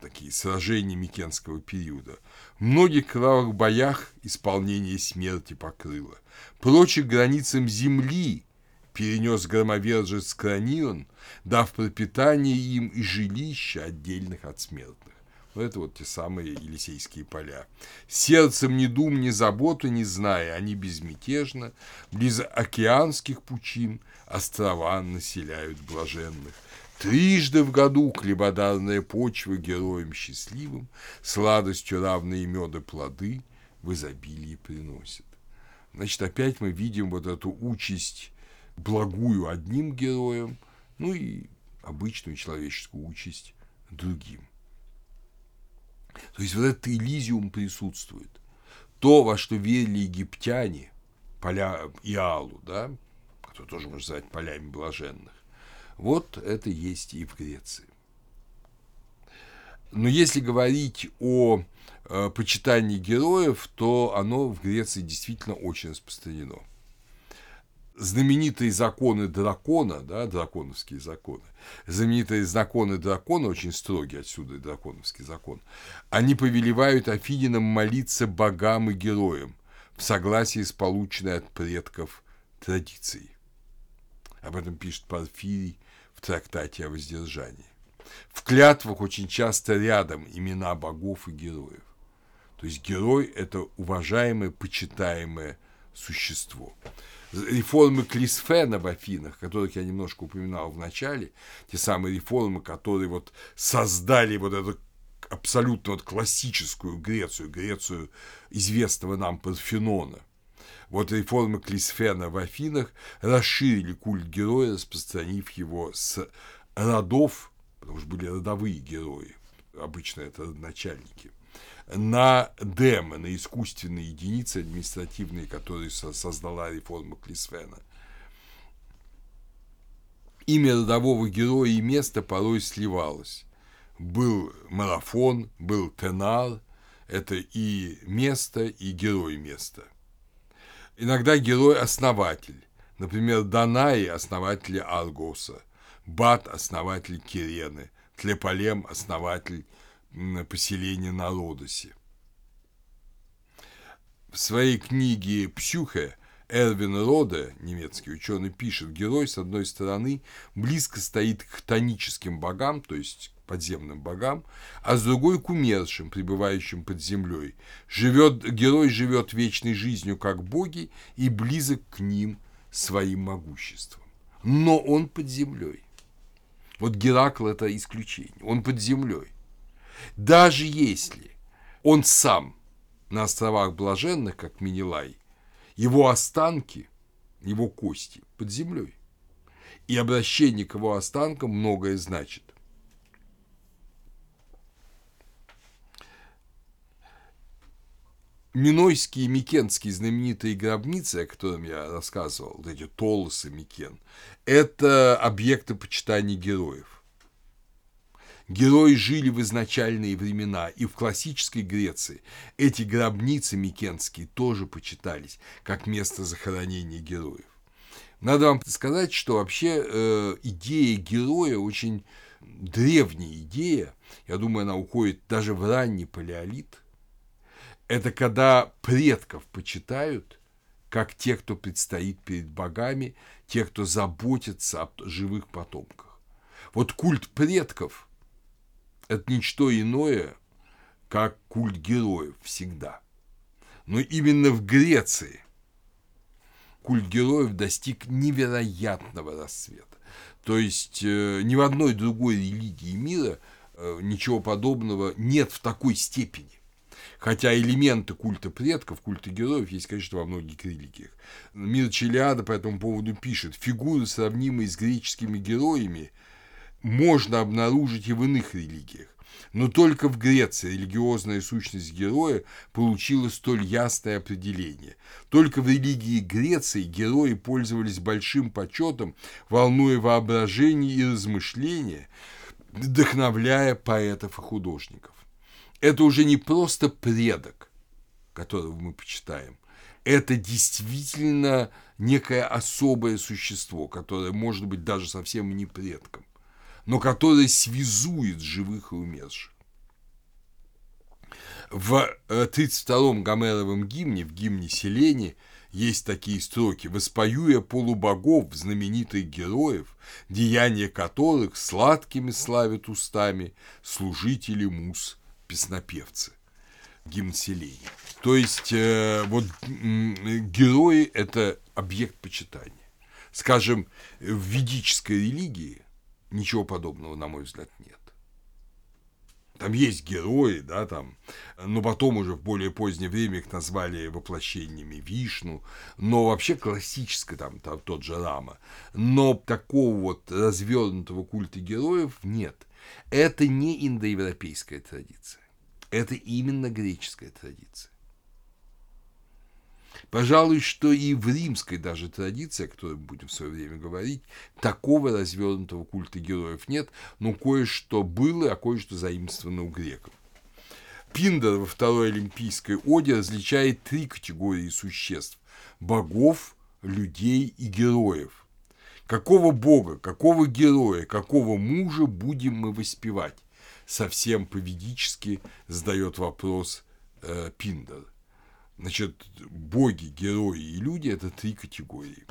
такие сражения Микенского периода. В многих кровавых боях исполнение смерти покрыло. Прочих границам земли перенес громовержец Кранион, дав пропитание им и жилища отдельных от смертных. Ну, это вот те самые Елисейские поля. Сердцем ни дум, ни заботы не зная, они безмятежно, близ океанских пучин острова населяют блаженных. Трижды в году хлебодарная почва героям счастливым, сладостью равные меда плоды в изобилии приносит. Значит, опять мы видим вот эту участь благую одним героям, ну и обычную человеческую участь другим. То есть вот этот Элизиум присутствует. То, во что верили египтяне, поля Иалу, да, который тоже можно назвать полями блаженных, вот это есть и в Греции. Но если говорить о э, почитании героев, то оно в Греции действительно очень распространено знаменитые законы дракона, да, драконовские законы, знаменитые законы дракона, очень строгие отсюда драконовский закон, они повелевают Афининам молиться богам и героям в согласии с полученной от предков традицией. Об этом пишет Порфирий в трактате о воздержании. В клятвах очень часто рядом имена богов и героев. То есть герой – это уважаемое, почитаемое существо. Реформы Клисфена в Афинах, которых я немножко упоминал в начале, те самые реформы, которые вот создали вот эту абсолютно вот классическую Грецию, Грецию известного нам Парфенона. Вот реформы Клисфена в Афинах расширили культ героя, распространив его с родов, потому что были родовые герои, обычно это родоначальники – на демы, на искусственные единицы административные, которые создала реформа Клисфена. Имя родового героя и место порой сливалось. Был марафон, был тенар, это и место, и герой места. Иногда герой – основатель. Например, Данаи – основатель Аргоса, Бат – основатель Кирены, Тлеполем – основатель поселения на Лодосе. В своей книге «Псюхе» Эрвин Роде, немецкий ученый, пишет, герой, с одной стороны, близко стоит к тоническим богам, то есть к подземным богам, а с другой к умершим, пребывающим под землей. Живет, герой живет вечной жизнью, как боги, и близок к ним своим могуществом. Но он под землей. Вот Геракл – это исключение. Он под землей. Даже если он сам на островах Блаженных, как Минилай, его останки, его кости под землей. И обращение к его останкам многое значит. Минойские и Микенские знаменитые гробницы, о которых я рассказывал, вот эти Толосы Микен, это объекты почитания героев. Герои жили в изначальные времена, и в классической Греции эти гробницы микенские тоже почитались как место захоронения героев. Надо вам сказать, что вообще э, идея героя очень древняя идея, я думаю, она уходит даже в ранний палеолит. Это когда предков почитают как тех, кто предстоит перед богами, тех, кто заботится о живых потомках. Вот культ предков – это ничто иное, как культ героев всегда. Но именно в Греции культ героев достиг невероятного расцвета. То есть э, ни в одной другой религии мира э, ничего подобного нет в такой степени. Хотя элементы культа предков, культа героев есть, конечно, во многих религиях. Мир Челиада по этому поводу пишет, фигуры, сравнимые с греческими героями, можно обнаружить и в иных религиях. Но только в Греции религиозная сущность героя получила столь ясное определение. Только в религии Греции герои пользовались большим почетом, волнуя воображение и размышления, вдохновляя поэтов и художников. Это уже не просто предок, которого мы почитаем, это действительно некое особое существо, которое может быть даже совсем не предком но которое связует живых и умерших. В 32-м э, Гомеровом гимне, в гимне Селени, есть такие строки «Воспою я полубогов, знаменитых героев, деяния которых сладкими славят устами служители мус, песнопевцы». Гимн Селени. То есть, э, вот герои – это объект почитания. Скажем, в ведической религии Ничего подобного, на мой взгляд, нет. Там есть герои, да, там, но потом уже в более позднее время их назвали воплощениями Вишну, но вообще классическое там, там тот же Рама. Но такого вот развернутого культа героев нет. Это не индоевропейская традиция. Это именно греческая традиция. Пожалуй, что и в римской даже традиции, о которой будем в свое время говорить, такого развернутого культа героев нет, но кое-что было, а кое-что заимствовано у греков. Пиндер во второй Олимпийской оде различает три категории существ – богов, людей и героев. Какого бога, какого героя, какого мужа будем мы воспевать? Совсем поведически задает вопрос э, Пиндер. Значит, боги, герои и люди – это три категории.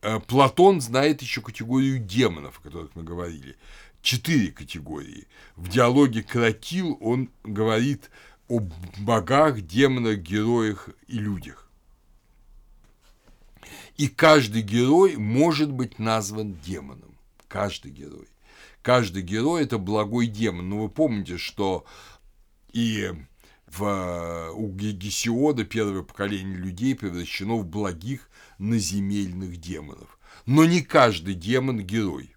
Э, Платон знает еще категорию демонов, о которых мы говорили. Четыре категории. В диалоге Кратил он говорит о богах, демонах, героях и людях. И каждый герой может быть назван демоном. Каждый герой. Каждый герой – это благой демон. Но вы помните, что и в, у Гесиода первое поколение людей превращено в благих наземельных демонов. Но не каждый демон – герой.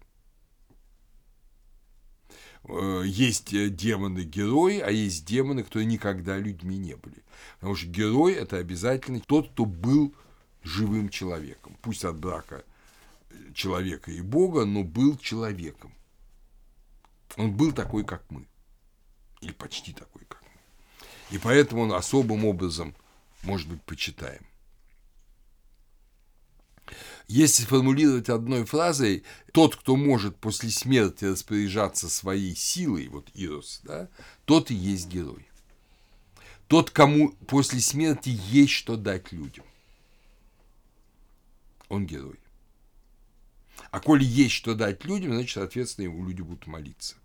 Э, есть демоны-герои, а есть демоны, которые никогда людьми не были. Потому что герой – это обязательно тот, кто был живым человеком. Пусть от брака человека и Бога, но был человеком. Он был такой, как мы. Или почти такой, как. И поэтому он особым образом, может быть, почитаем. Если сформулировать одной фразой, тот, кто может после смерти распоряжаться своей силой, вот Ирос, да, тот и есть герой. Тот, кому после смерти есть что дать людям. Он герой. А коли есть что дать людям, значит, соответственно, ему люди будут молиться.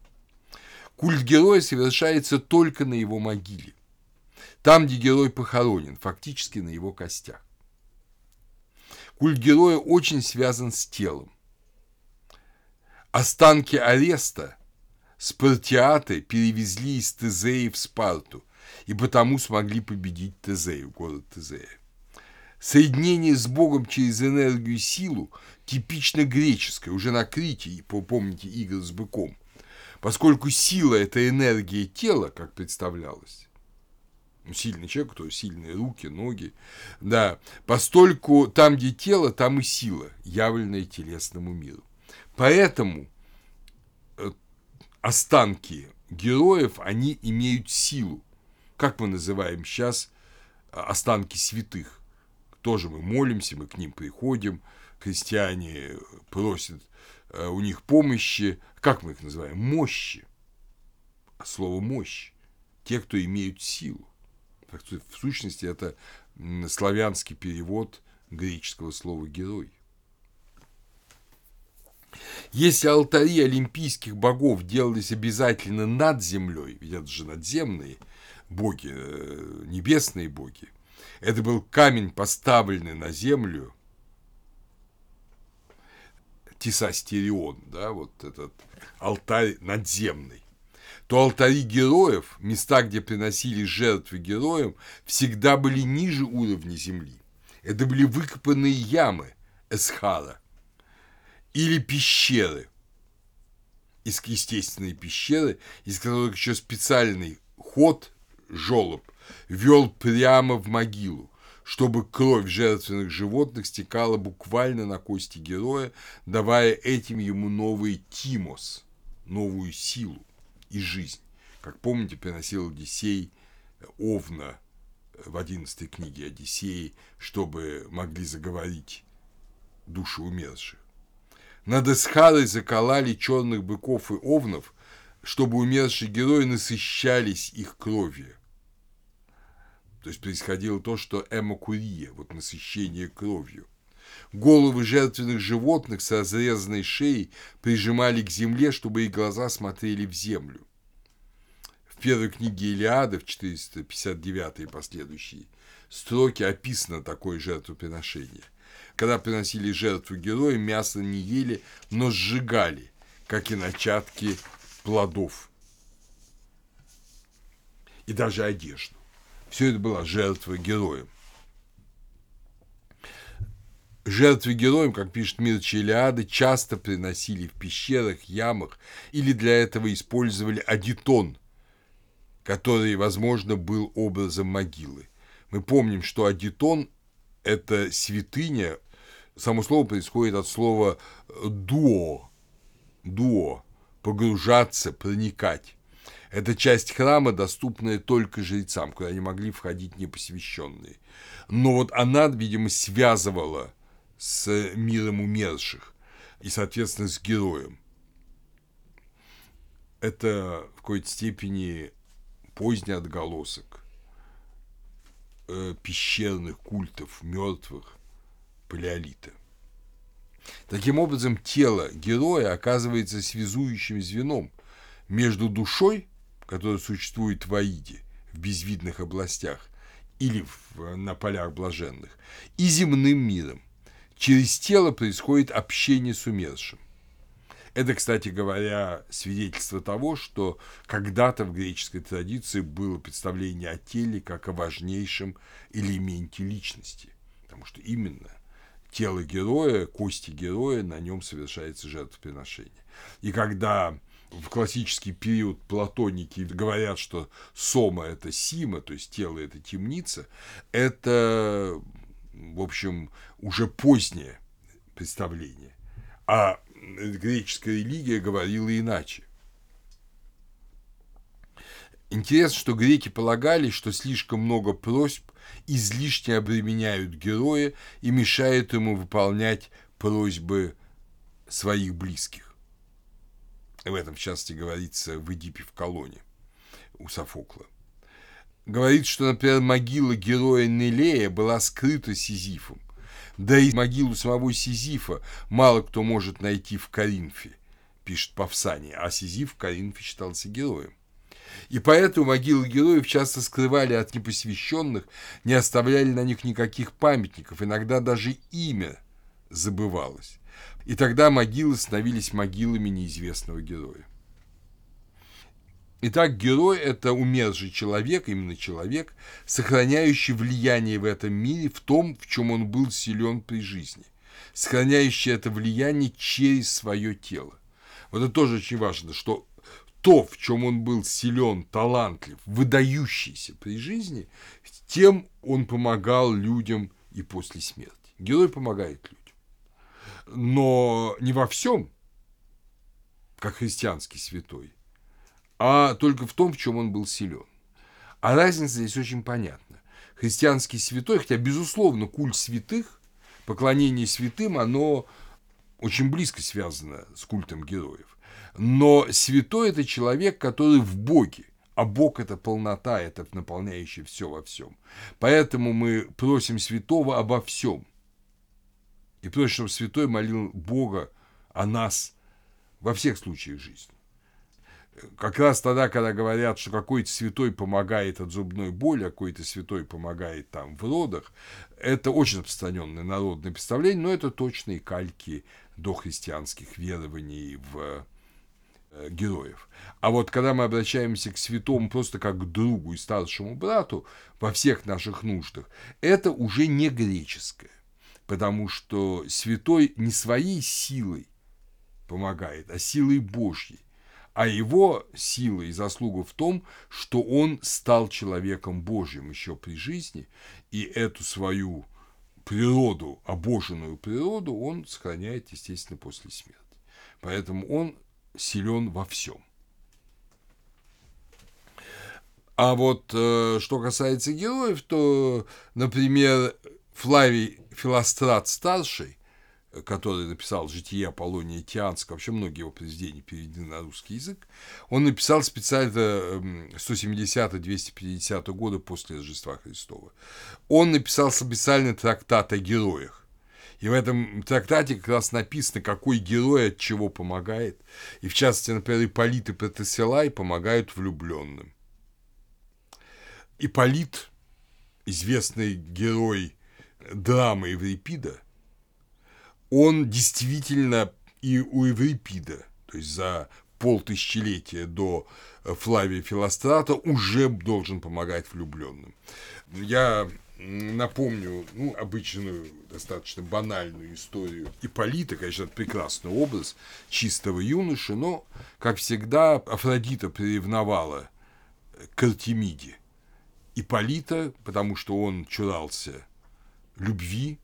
Культ героя совершается только на его могиле. Там, где герой похоронен, фактически на его костях. Культ героя очень связан с телом. Останки ареста спартиаты перевезли из Тезеи в Спарту, и потому смогли победить Тезею, город Тезея. Соединение с Богом через энергию и силу типично греческое, уже на Крите, помните игры с быком, поскольку сила – это энергия тела, как представлялось, сильный человек, то сильные руки, ноги. Да, постольку там, где тело, там и сила, явленная телесному миру. Поэтому э, останки героев, они имеют силу. Как мы называем сейчас э, останки святых? Тоже мы молимся, мы к ним приходим, христиане просят э, у них помощи. Как мы их называем? Мощи. Слово мощь. Те, кто имеют силу. В сущности, это славянский перевод греческого слова «герой». Если алтари олимпийских богов делались обязательно над землей, ведь это же надземные боги, э, небесные боги, это был камень, поставленный на землю, Тисастерион, да, вот этот алтарь надземный то алтари героев, места, где приносили жертвы героям, всегда были ниже уровня земли. Это были выкопанные ямы Эсхара или пещеры, из естественной пещеры, из которых еще специальный ход, жолоб, вел прямо в могилу, чтобы кровь жертвенных животных стекала буквально на кости героя, давая этим ему новый тимос, новую силу и жизнь. Как помните, приносил Одиссей Овна в одиннадцатой книге Одиссеи, чтобы могли заговорить души умерших. Над Эсхарой заколали черных быков и овнов, чтобы умершие герои насыщались их кровью. То есть происходило то, что эмокурия, вот насыщение кровью. Головы жертвенных животных с разрезанной шеей прижимали к земле, чтобы их глаза смотрели в землю. В первой книге Илиады, в 459 и последующие строки описано такое жертвоприношение. Когда приносили жертву героя, мясо не ели, но сжигали, как и начатки плодов. И даже одежду. Все это была жертва героям. Жертвы героям, как пишет Мир Челиады, часто приносили в пещерах, ямах или для этого использовали адитон, который, возможно, был образом могилы. Мы помним, что адитон – это святыня, само слово происходит от слова «дуо», «дуо», погружаться, проникать. Это часть храма, доступная только жрецам, куда не могли входить непосвященные. Но вот она, видимо, связывала с миром умерших и, соответственно, с героем. Это в какой-то степени поздний отголосок э, пещерных культов мертвых палеолита. Таким образом, тело героя оказывается связующим звеном между душой, которая существует в Аиде, в безвидных областях, или в, на полях блаженных, и земным миром, через тело происходит общение с умершим. Это, кстати говоря, свидетельство того, что когда-то в греческой традиции было представление о теле как о важнейшем элементе личности. Потому что именно тело героя, кости героя, на нем совершается жертвоприношение. И когда в классический период платоники говорят, что сома – это сима, то есть тело – это темница, это, в общем, уже позднее представление. А греческая религия говорила иначе. Интересно, что греки полагали, что слишком много просьб излишне обременяют героя и мешают ему выполнять просьбы своих близких. В этом, в частности, говорится в Эдипе в колонне у Софокла. Говорит, что, например, могила героя Нелея была скрыта Сизифом. Да и могилу самого Сизифа мало кто может найти в Коринфе, пишет Павсания, а Сизиф в Коринфе считался героем. И поэтому могилы героев часто скрывали от непосвященных, не оставляли на них никаких памятников, иногда даже имя забывалось. И тогда могилы становились могилами неизвестного героя. Итак, герой – это умерший человек, именно человек, сохраняющий влияние в этом мире в том, в чем он был силен при жизни, сохраняющий это влияние через свое тело. Вот это тоже очень важно, что то, в чем он был силен, талантлив, выдающийся при жизни, тем он помогал людям и после смерти. Герой помогает людям. Но не во всем, как христианский святой, а только в том, в чем он был силен. А разница здесь очень понятна. Христианский святой, хотя, безусловно, культ святых, поклонение святым, оно очень близко связано с культом героев. Но святой – это человек, который в Боге, а Бог – это полнота, это наполняющий все во всем. Поэтому мы просим святого обо всем. И просим, чтобы святой молил Бога о нас во всех случаях жизни. Как раз тогда, когда говорят, что какой-то святой помогает от зубной боли, а какой-то святой помогает там в родах, это очень распространенное народное представление, но это точные кальки дохристианских верований в Э, героев. А вот когда мы обращаемся к святому просто как к другу и старшему брату во всех наших нуждах, это уже не греческое, потому что святой не своей силой помогает, а силой Божьей. А его сила и заслуга в том, что он стал человеком Божьим еще при жизни, и эту свою природу, обоженную природу, он сохраняет, естественно, после смерти. Поэтому он силен во всем. А вот э, что касается героев, то, например, Флавий Филострат старший, который написал «Житие Аполлония Тианского», вообще многие его произведения переведены на русский язык, он написал специально 170-250 эм, года после Рождества Христова. Он написал специальный трактат о героях. И в этом трактате как раз написано, какой герой от чего помогает. И в частности, например, Ипполит и Протесилай помогают влюбленным. Ипполит, известный герой драмы Еврипида, он действительно и у Еврипида, то есть за полтысячелетия до Флавия Филострата уже должен помогать влюбленным. Я напомню, ну, обычную, достаточно банальную историю Ипполита, конечно, это прекрасный образ чистого юноши, но, как всегда, Афродита приревновала к Артемиде Ипполита, потому что он чурался любви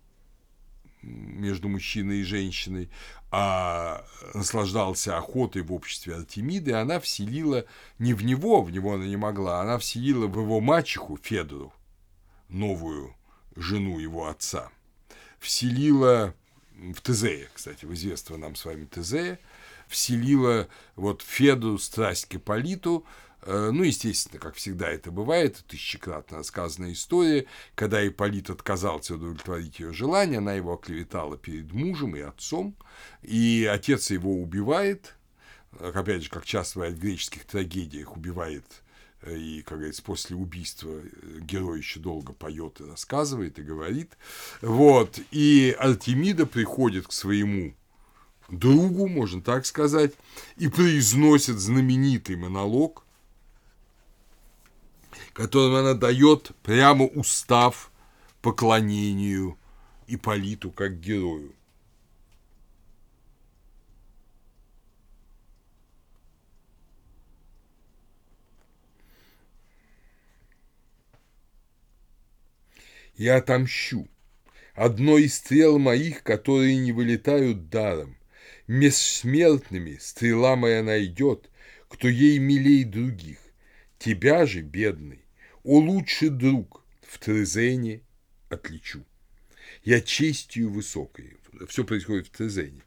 между мужчиной и женщиной, а наслаждался охотой в обществе Артемиды, она вселила не в него, в него она не могла, она вселила в его мачеху Федору, новую жену его отца, вселила в Тезея, кстати, в известного нам с вами Тезея, вселила вот Феду страсть к Ипполиту, ну, естественно, как всегда это бывает, тысячекратно рассказанная история, когда Ипполит отказался удовлетворить ее желание, она его оклеветала перед мужем и отцом, и отец его убивает, опять же, как часто бывает в греческих трагедиях, убивает и, как говорится, после убийства э, герой еще долго поет и рассказывает, и говорит. Вот. И Артемида приходит к своему другу, можно так сказать, и произносит знаменитый монолог, которым она дает прямо устав поклонению Иполиту как герою. Я отомщу. Одной из стрел моих, которые не вылетают даром. Меж смертными стрела моя найдет, кто ей милей других. Тебя же, бедный, о лучший друг, в Трезене отличу. Я честью высокой. Все происходит в Трезене.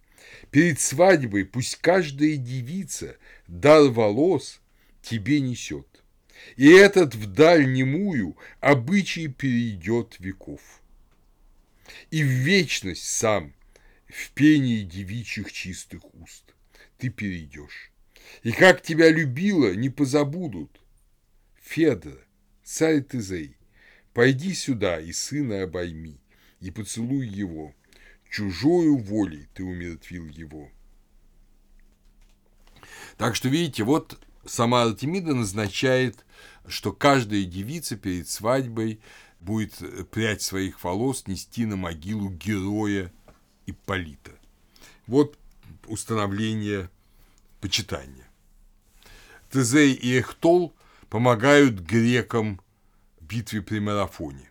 Перед свадьбой пусть каждая девица дар волос тебе несет. И этот вдаль немую обычай перейдет веков. И в вечность сам, в пении девичьих чистых уст, ты перейдешь. И как тебя любила, не позабудут. Федора, царь Тезей, пойди сюда и сына обойми, и поцелуй его. Чужою волей ты умертвил его. Так что, видите, вот сама Артемида назначает, что каждая девица перед свадьбой будет прядь своих волос нести на могилу героя Ипполита. Вот установление почитания. Тезей и Эхтол помогают грекам в битве при Марафоне.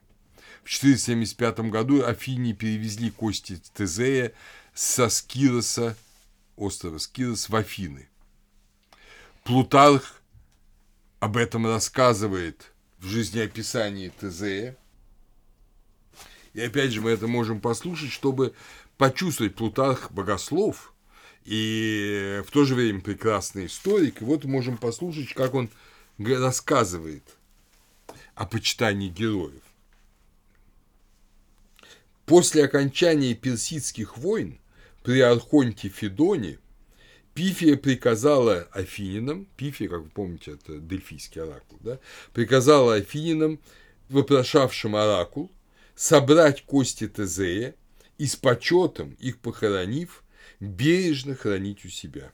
В 475 году Афини перевезли кости Тезея со Скироса, острова Скирос, в Афины – Плутарх об этом рассказывает в жизнеописании Тезея. И опять же мы это можем послушать, чтобы почувствовать Плутарх богослов и в то же время прекрасный историк. И вот можем послушать, как он рассказывает о почитании героев. После окончания персидских войн при Архонте Федоне – Пифия приказала Афининам, Пифия, как вы помните, это дельфийский оракул, да, приказала Афининам, вопрошавшим оракул, собрать кости Тезея и с почетом, их похоронив, бережно хранить у себя.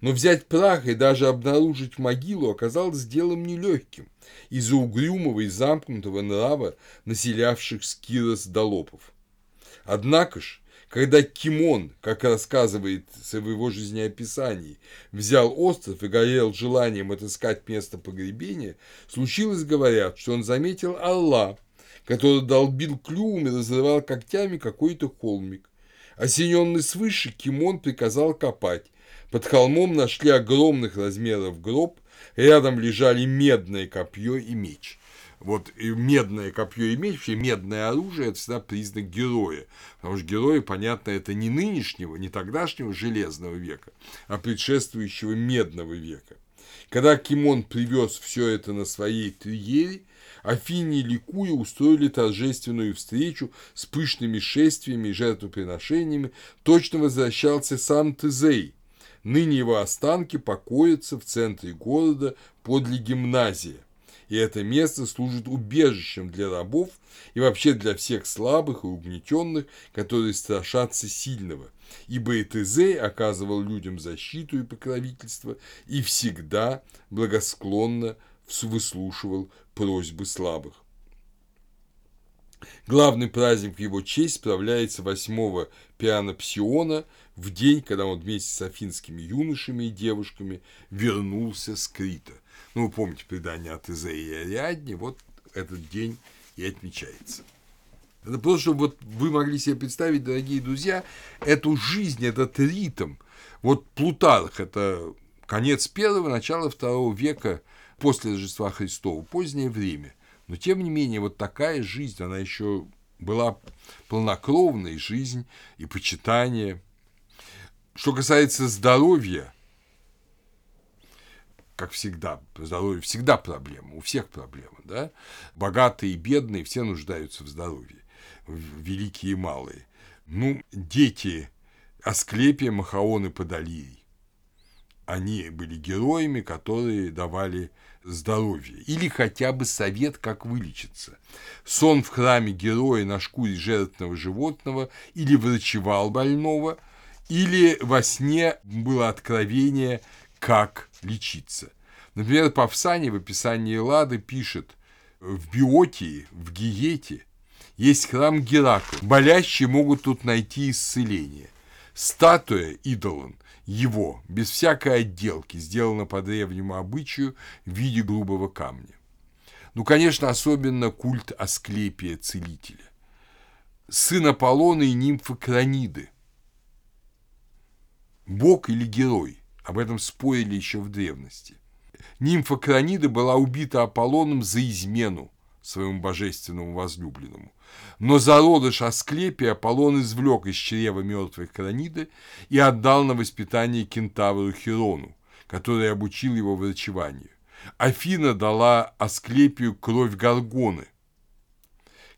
Но взять прах и даже обнаружить могилу оказалось делом нелегким из-за угрюмого и замкнутого нрава населявших Скирос Долопов. Однако ж, когда Кимон, как рассказывается в его жизнеописании, взял остров и горел желанием отыскать место погребения, случилось, говорят, что он заметил орла, который долбил клювом и разрывал когтями какой-то холмик. Осененный свыше, Кимон приказал копать. Под холмом нашли огромных размеров гроб, рядом лежали медное копье и меч вот и медное копье и меч, вообще медное оружие, это всегда признак героя. Потому что герои, понятно, это не нынешнего, не тогдашнего железного века, а предшествующего медного века. Когда Кимон привез все это на своей триере, Афини ликуя устроили торжественную встречу с пышными шествиями и жертвоприношениями. Точно возвращался сам Тезей. Ныне его останки покоятся в центре города подле гимназии и это место служит убежищем для рабов и вообще для всех слабых и угнетенных, которые страшатся сильного. Ибо Этезей оказывал людям защиту и покровительство и всегда благосклонно выслушивал просьбы слабых. Главный праздник в его честь справляется 8 Пиана Псиона, в день, когда он вместе с афинскими юношами и девушками вернулся с Крита – ну, вы помните предание от Изея и Ариадни, вот этот день и отмечается. Это просто, чтобы вот вы могли себе представить, дорогие друзья, эту жизнь, этот ритм. Вот Плутарх – это конец первого, начало второго века после Рождества Христова, позднее время. Но, тем не менее, вот такая жизнь, она еще была полнокровной жизнь и почитание. Что касается здоровья – как всегда, здоровье всегда проблема, у всех проблема, да? Богатые и бедные все нуждаются в здоровье, великие и малые. Ну, дети Асклепия, Махаон и Подолирий. Они были героями, которые давали здоровья или хотя бы совет, как вылечиться. Сон в храме героя на шкуре жертвенного животного или врачевал больного, или во сне было откровение, как лечиться. Например, Павсани в описании Лады пишет «В Биотии, в Гиете есть храм Геракла. Болящие могут тут найти исцеление. Статуя идолом его, без всякой отделки, сделана по древнему обычаю в виде грубого камня. Ну, конечно, особенно культ Асклепия, целителя. Сын Аполлона и нимфы Краниды. Бог или герой? Об этом спорили еще в древности. Нимфа Кранида была убита Аполлоном за измену своему божественному возлюбленному. Но зародыш Асклепия Аполлон извлек из чрева мертвой Краниды и отдал на воспитание кентавру Хирону, который обучил его врачеванию. Афина дала Асклепию кровь Гаргоны,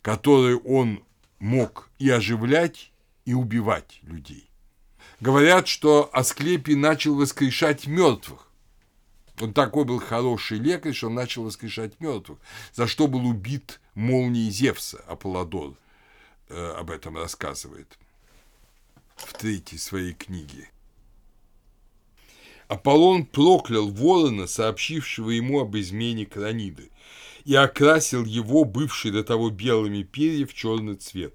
которую он мог и оживлять, и убивать людей. Говорят, что Асклепий начал воскрешать мертвых, он такой был хороший лекарь, что он начал воскрешать мертвых, за что был убит молнией Зевса, Аполлодор э, об этом рассказывает в третьей своей книге. Аполлон проклял ворона, сообщившего ему об измене Краниды, и окрасил его, бывший до того белыми перья, в черный цвет.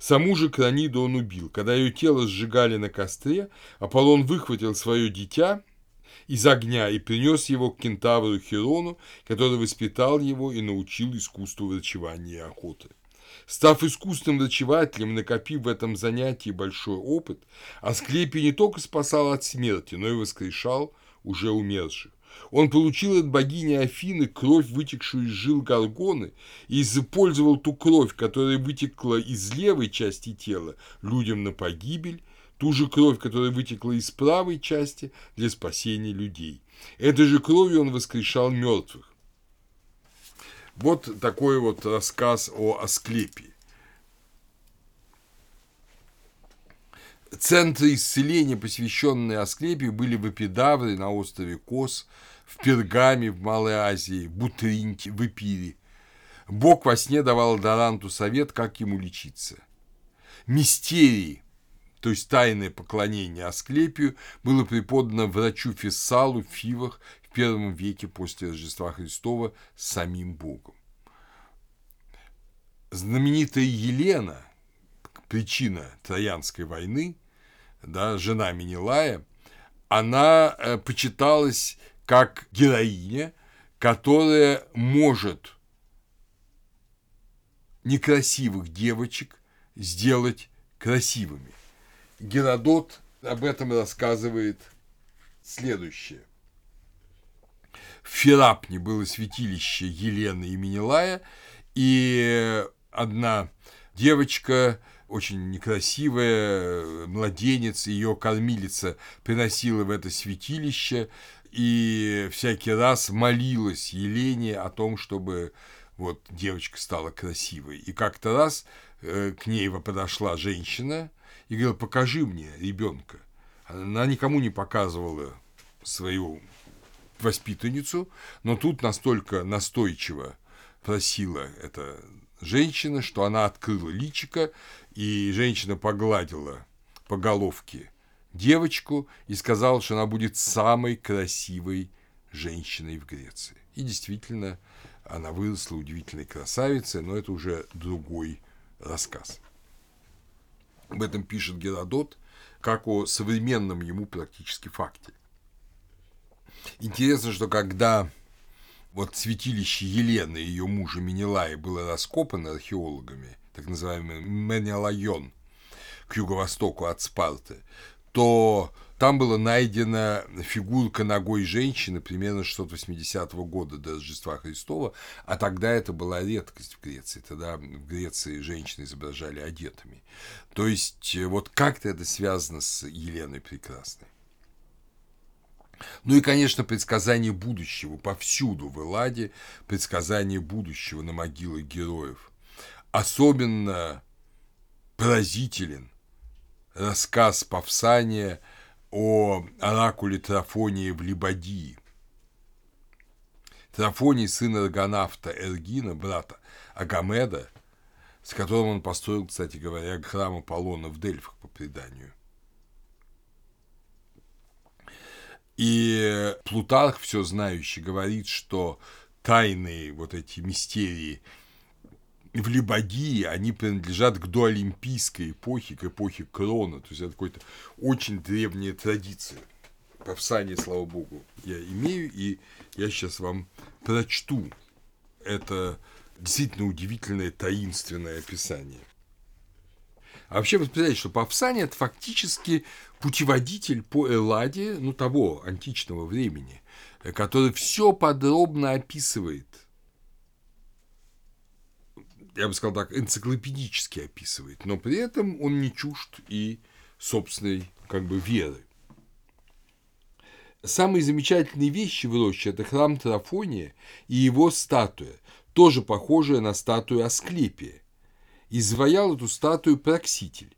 Саму же Краниду он убил. Когда ее тело сжигали на костре, Аполлон выхватил свое дитя из огня и принес его к кентавру Хирону, который воспитал его и научил искусству врачевания и охоты. Став искусным врачевателем, накопив в этом занятии большой опыт, Асклепий не только спасал от смерти, но и воскрешал уже умерших. Он получил от богини Афины кровь, вытекшую из жил Гаргоны, и использовал ту кровь, которая вытекла из левой части тела, людям на погибель, ту же кровь, которая вытекла из правой части для спасения людей. Этой же кровью он воскрешал мертвых. Вот такой вот рассказ о Асклепии. Центры исцеления, посвященные Асклепию, были в Эпидавре на острове Кос, в Пергаме в Малой Азии, в Бутринте, в Эпире. Бог во сне давал Даранту совет, как ему лечиться. Мистерии – то есть тайное поклонение Асклепию, было преподано врачу Фессалу в Фивах в первом веке после Рождества Христова самим Богом. Знаменитая Елена, причина Троянской войны, да, жена Менелая, она э, почиталась как героиня, которая может некрасивых девочек сделать красивыми. Геродот об этом рассказывает следующее. В Ферапне было святилище Елены и Менелая, и одна девочка, очень некрасивая, младенец, ее кормилица приносила в это святилище, и всякий раз молилась Елене о том, чтобы вот девочка стала красивой. И как-то раз э, к ней подошла женщина, и говорил, покажи мне ребенка. Она никому не показывала свою воспитанницу, но тут настолько настойчиво просила эта женщина, что она открыла личика, и женщина погладила по головке девочку и сказала, что она будет самой красивой женщиной в Греции. И действительно, она выросла удивительной красавицей, но это уже другой рассказ. Об этом пишет Геродот, как о современном ему практически факте. Интересно, что когда вот святилище Елены и ее мужа Менелая было раскопано археологами, так называемый Менелайон, к юго-востоку от Спарты, то там была найдена фигурка ногой женщины примерно 680 года до Рождества Христова, а тогда это была редкость в Греции. Тогда в Греции женщины изображали одетыми. То есть э, вот как-то это связано с Еленой Прекрасной. Ну и, конечно, предсказание будущего повсюду в Элладе, предсказание будущего на могилах героев. Особенно поразителен рассказ Павсания о оракуле Трафонии в Либадии. Трафоний, сын Аргонавта Эргина, брата Агамеда, с которым он построил, кстати говоря, храм Аполлона в Дельфах по преданию. И Плутарх, все знающий, говорит, что тайные вот эти мистерии в Либадии, они принадлежат к доолимпийской эпохе, к эпохе Крона. То есть это какая-то очень древняя традиция. Павсание, слава богу, я имею, и я сейчас вам прочту это действительно удивительное таинственное описание. А вообще, вы представляете, что Павсания – это фактически путеводитель по Элладе, ну, того античного времени, который все подробно описывает. Я бы сказал так, энциклопедически описывает, но при этом он не чужд и собственной как бы веры. Самые замечательные вещи в роще – это храм Трафония и его статуя, тоже похожая на статую Асклепия. Изваял эту статую Прокситель.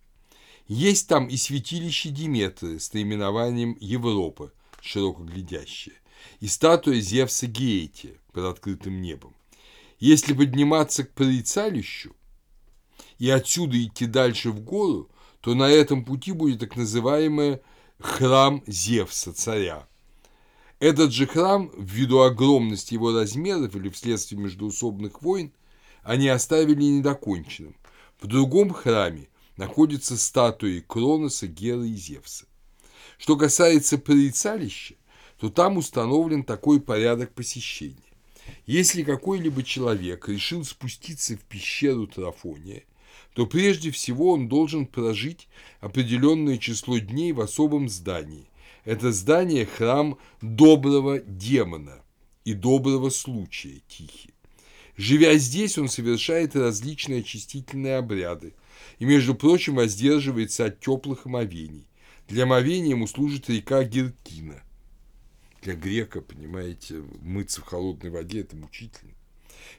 Есть там и святилище Диметры с наименованием Европа, широко глядящая, и статуя Зевса Геетия под открытым небом. Если подниматься к прорицалищу и отсюда идти дальше в гору, то на этом пути будет так называемый храм Зевса, царя. Этот же храм, ввиду огромности его размеров или вследствие междуусобных войн, они оставили недоконченным. В другом храме находятся статуи Кроноса, Геры и Зевса. Что касается прорицалища, то там установлен такой порядок посещения. Если какой-либо человек решил спуститься в пещеру Трафония, то прежде всего он должен прожить определенное число дней в особом здании. Это здание – храм доброго демона и доброго случая Тихи. Живя здесь, он совершает различные очистительные обряды и, между прочим, воздерживается от теплых омовений. Для омовения ему служит река Геркина. Для грека, понимаете, мыться в холодной воде – это мучительно.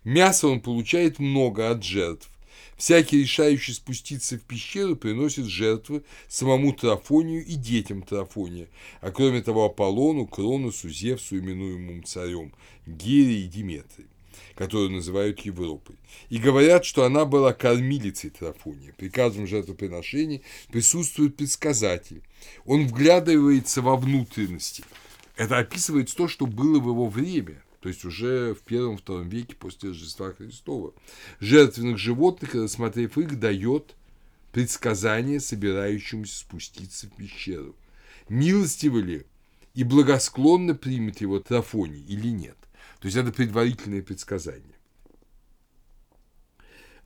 Мяса он получает много от жертв. Всякий, решающий спуститься в пещеру, приносит жертвы самому Трафонию и детям Трафония, а кроме того Аполлону, Кроносу, Зевсу, именуемому царем, Гере и Диметрии которую называют Европой. И говорят, что она была кормилицей Трафония. При каждом жертвоприношении присутствует предсказатель. Он вглядывается во внутренности. Это описывает то, что было в его время, то есть уже в первом-втором веке после Рождества Христова. Жертвенных животных, рассмотрев их, дает предсказание собирающемуся спуститься в пещеру. Милостиво ли и благосклонно примет его Трафоний или нет? То есть это предварительные предсказания.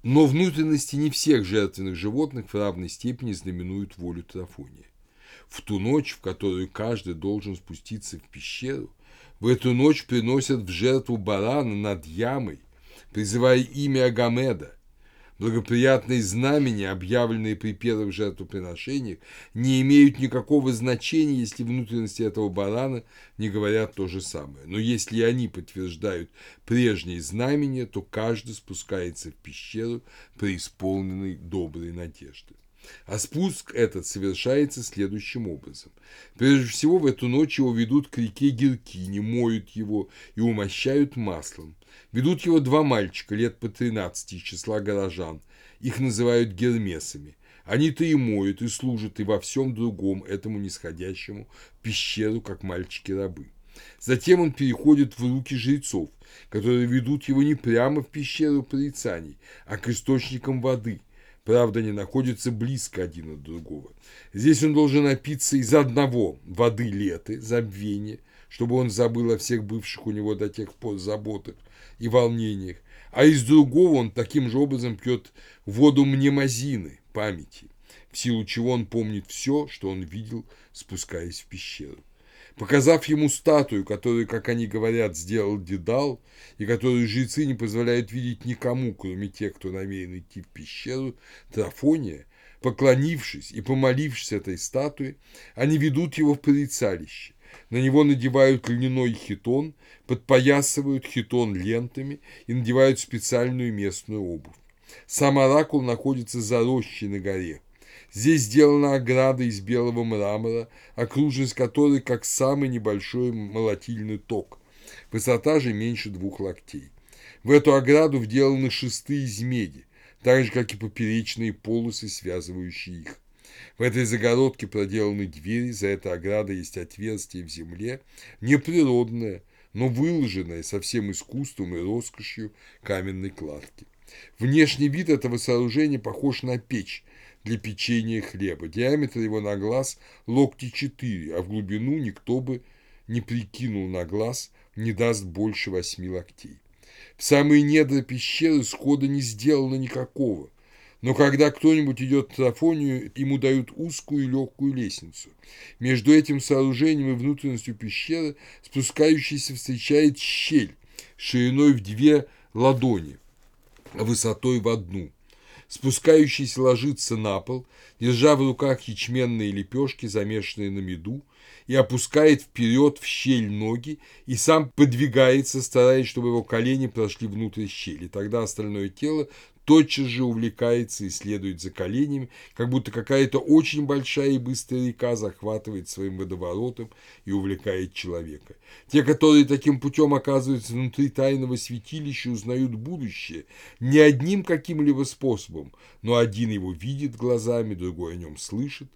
Но внутренности не всех жертвенных животных в равной степени знаменуют волю Трафония. В ту ночь, в которую каждый должен спуститься в пещеру, в эту ночь приносят в жертву барана над ямой, призывая имя Агамеда, Благоприятные знамения, объявленные при первых жертвоприношениях, не имеют никакого значения, если внутренности этого барана не говорят то же самое. Но если они подтверждают прежние знамения, то каждый спускается в пещеру преисполненной доброй надежды. А спуск этот совершается следующим образом. Прежде всего, в эту ночь его ведут к реке Геркине, моют его и умощают маслом. Ведут его два мальчика лет по 13 из числа горожан. Их называют гермесами. Они-то и моют, и служат, и во всем другом этому нисходящему пещеру, как мальчики-рабы. Затем он переходит в руки жрецов, которые ведут его не прямо в пещеру порицаний, а к источникам воды. Правда, они находятся близко один от другого. Здесь он должен напиться из одного воды леты, забвения, чтобы он забыл о всех бывших у него до тех пор заботах, и волнениях, а из другого он таким же образом пьет воду мнемозины, памяти, в силу чего он помнит все, что он видел, спускаясь в пещеру. Показав ему статую, которую, как они говорят, сделал Дедал, и которую жрецы не позволяют видеть никому, кроме тех, кто намерен идти в пещеру, Трафония, поклонившись и помолившись этой статуе, они ведут его в порицалище, на него надевают льняной хитон, подпоясывают хитон лентами и надевают специальную местную обувь. Сам оракул находится за рощей на горе. Здесь сделана ограда из белого мрамора, окружность которой как самый небольшой молотильный ток. Высота же меньше двух локтей. В эту ограду вделаны шесты из меди, так же, как и поперечные полосы, связывающие их. В этой загородке проделаны двери, за этой оградой есть отверстие в земле, неприродное, но выложенное со всем искусством и роскошью каменной кладки. Внешний вид этого сооружения похож на печь для печенья хлеба. Диаметр его на глаз локти 4, а в глубину никто бы не прикинул на глаз, не даст больше восьми локтей. В самые недра пещеры схода не сделано никакого. Но когда кто-нибудь идет в Трафонию, ему дают узкую и легкую лестницу. Между этим сооружением и внутренностью пещеры спускающийся встречает щель шириной в две ладони, высотой в одну. Спускающийся ложится на пол, держа в руках ячменные лепешки, замешанные на меду, и опускает вперед в щель ноги и сам подвигается, стараясь, чтобы его колени прошли внутрь щели. Тогда остальное тело тотчас же увлекается и следует за коленями, как будто какая-то очень большая и быстрая река захватывает своим водоворотом и увлекает человека. Те, которые таким путем оказываются внутри тайного святилища, узнают будущее не одним каким-либо способом, но один его видит глазами, другой о нем слышит,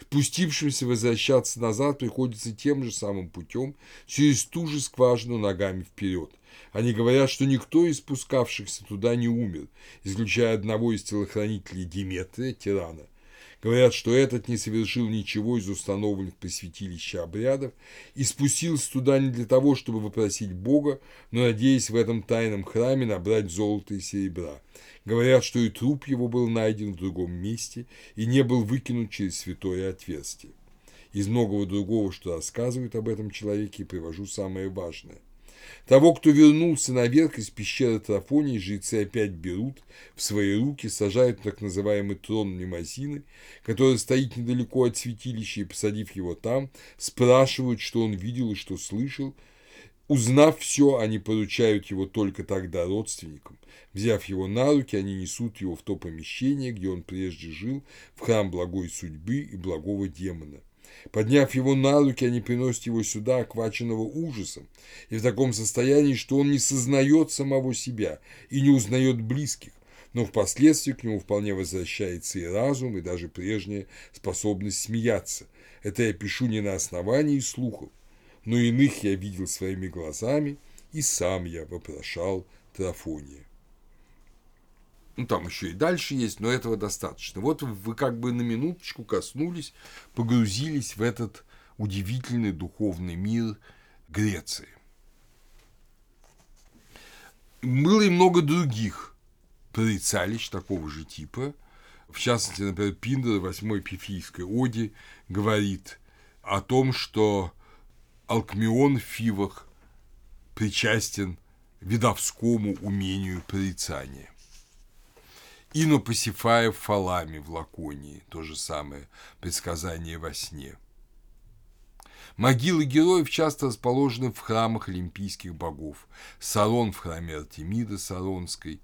Спустившимся возвращаться назад приходится тем же самым путем, через ту же скважину ногами вперед. Они говорят, что никто из спускавшихся туда не умер, исключая одного из телохранителей Диметрия, тирана. Говорят, что этот не совершил ничего из установленных при святилище обрядов и спустился туда не для того, чтобы вопросить Бога, но надеясь в этом тайном храме набрать золото и серебра. Говорят, что и труп его был найден в другом месте и не был выкинут через святое отверстие. Из многого другого, что рассказывают об этом человеке, привожу самое важное. Того, кто вернулся наверх из пещеры Трафонии, жрецы опять берут в свои руки, сажают так называемый трон Немазины, который стоит недалеко от святилища, и, посадив его там, спрашивают, что он видел и что слышал, Узнав все, они поручают его только тогда родственникам. Взяв его на руки, они несут его в то помещение, где он прежде жил, в храм благой судьбы и благого демона. Подняв его на руки, они приносят его сюда, охваченного ужасом, и в таком состоянии, что он не сознает самого себя и не узнает близких, но впоследствии к нему вполне возвращается и разум, и даже прежняя способность смеяться. Это я пишу не на основании слухов, но иных я видел своими глазами, и сам я вопрошал Трафония. Ну, там еще и дальше есть, но этого достаточно. Вот вы как бы на минуточку коснулись, погрузились в этот удивительный духовный мир Греции. Было и много других прорицалищ такого же типа. В частности, например, Пиндер в 8 Пифийской оде говорит о том, что Алкмион в Фивах причастен видовскому умению прорицания. Ино Пасифаев фалами в Лаконии, то же самое предсказание во сне. Могилы героев часто расположены в храмах олимпийских богов. Сарон в храме Артемида Саронской,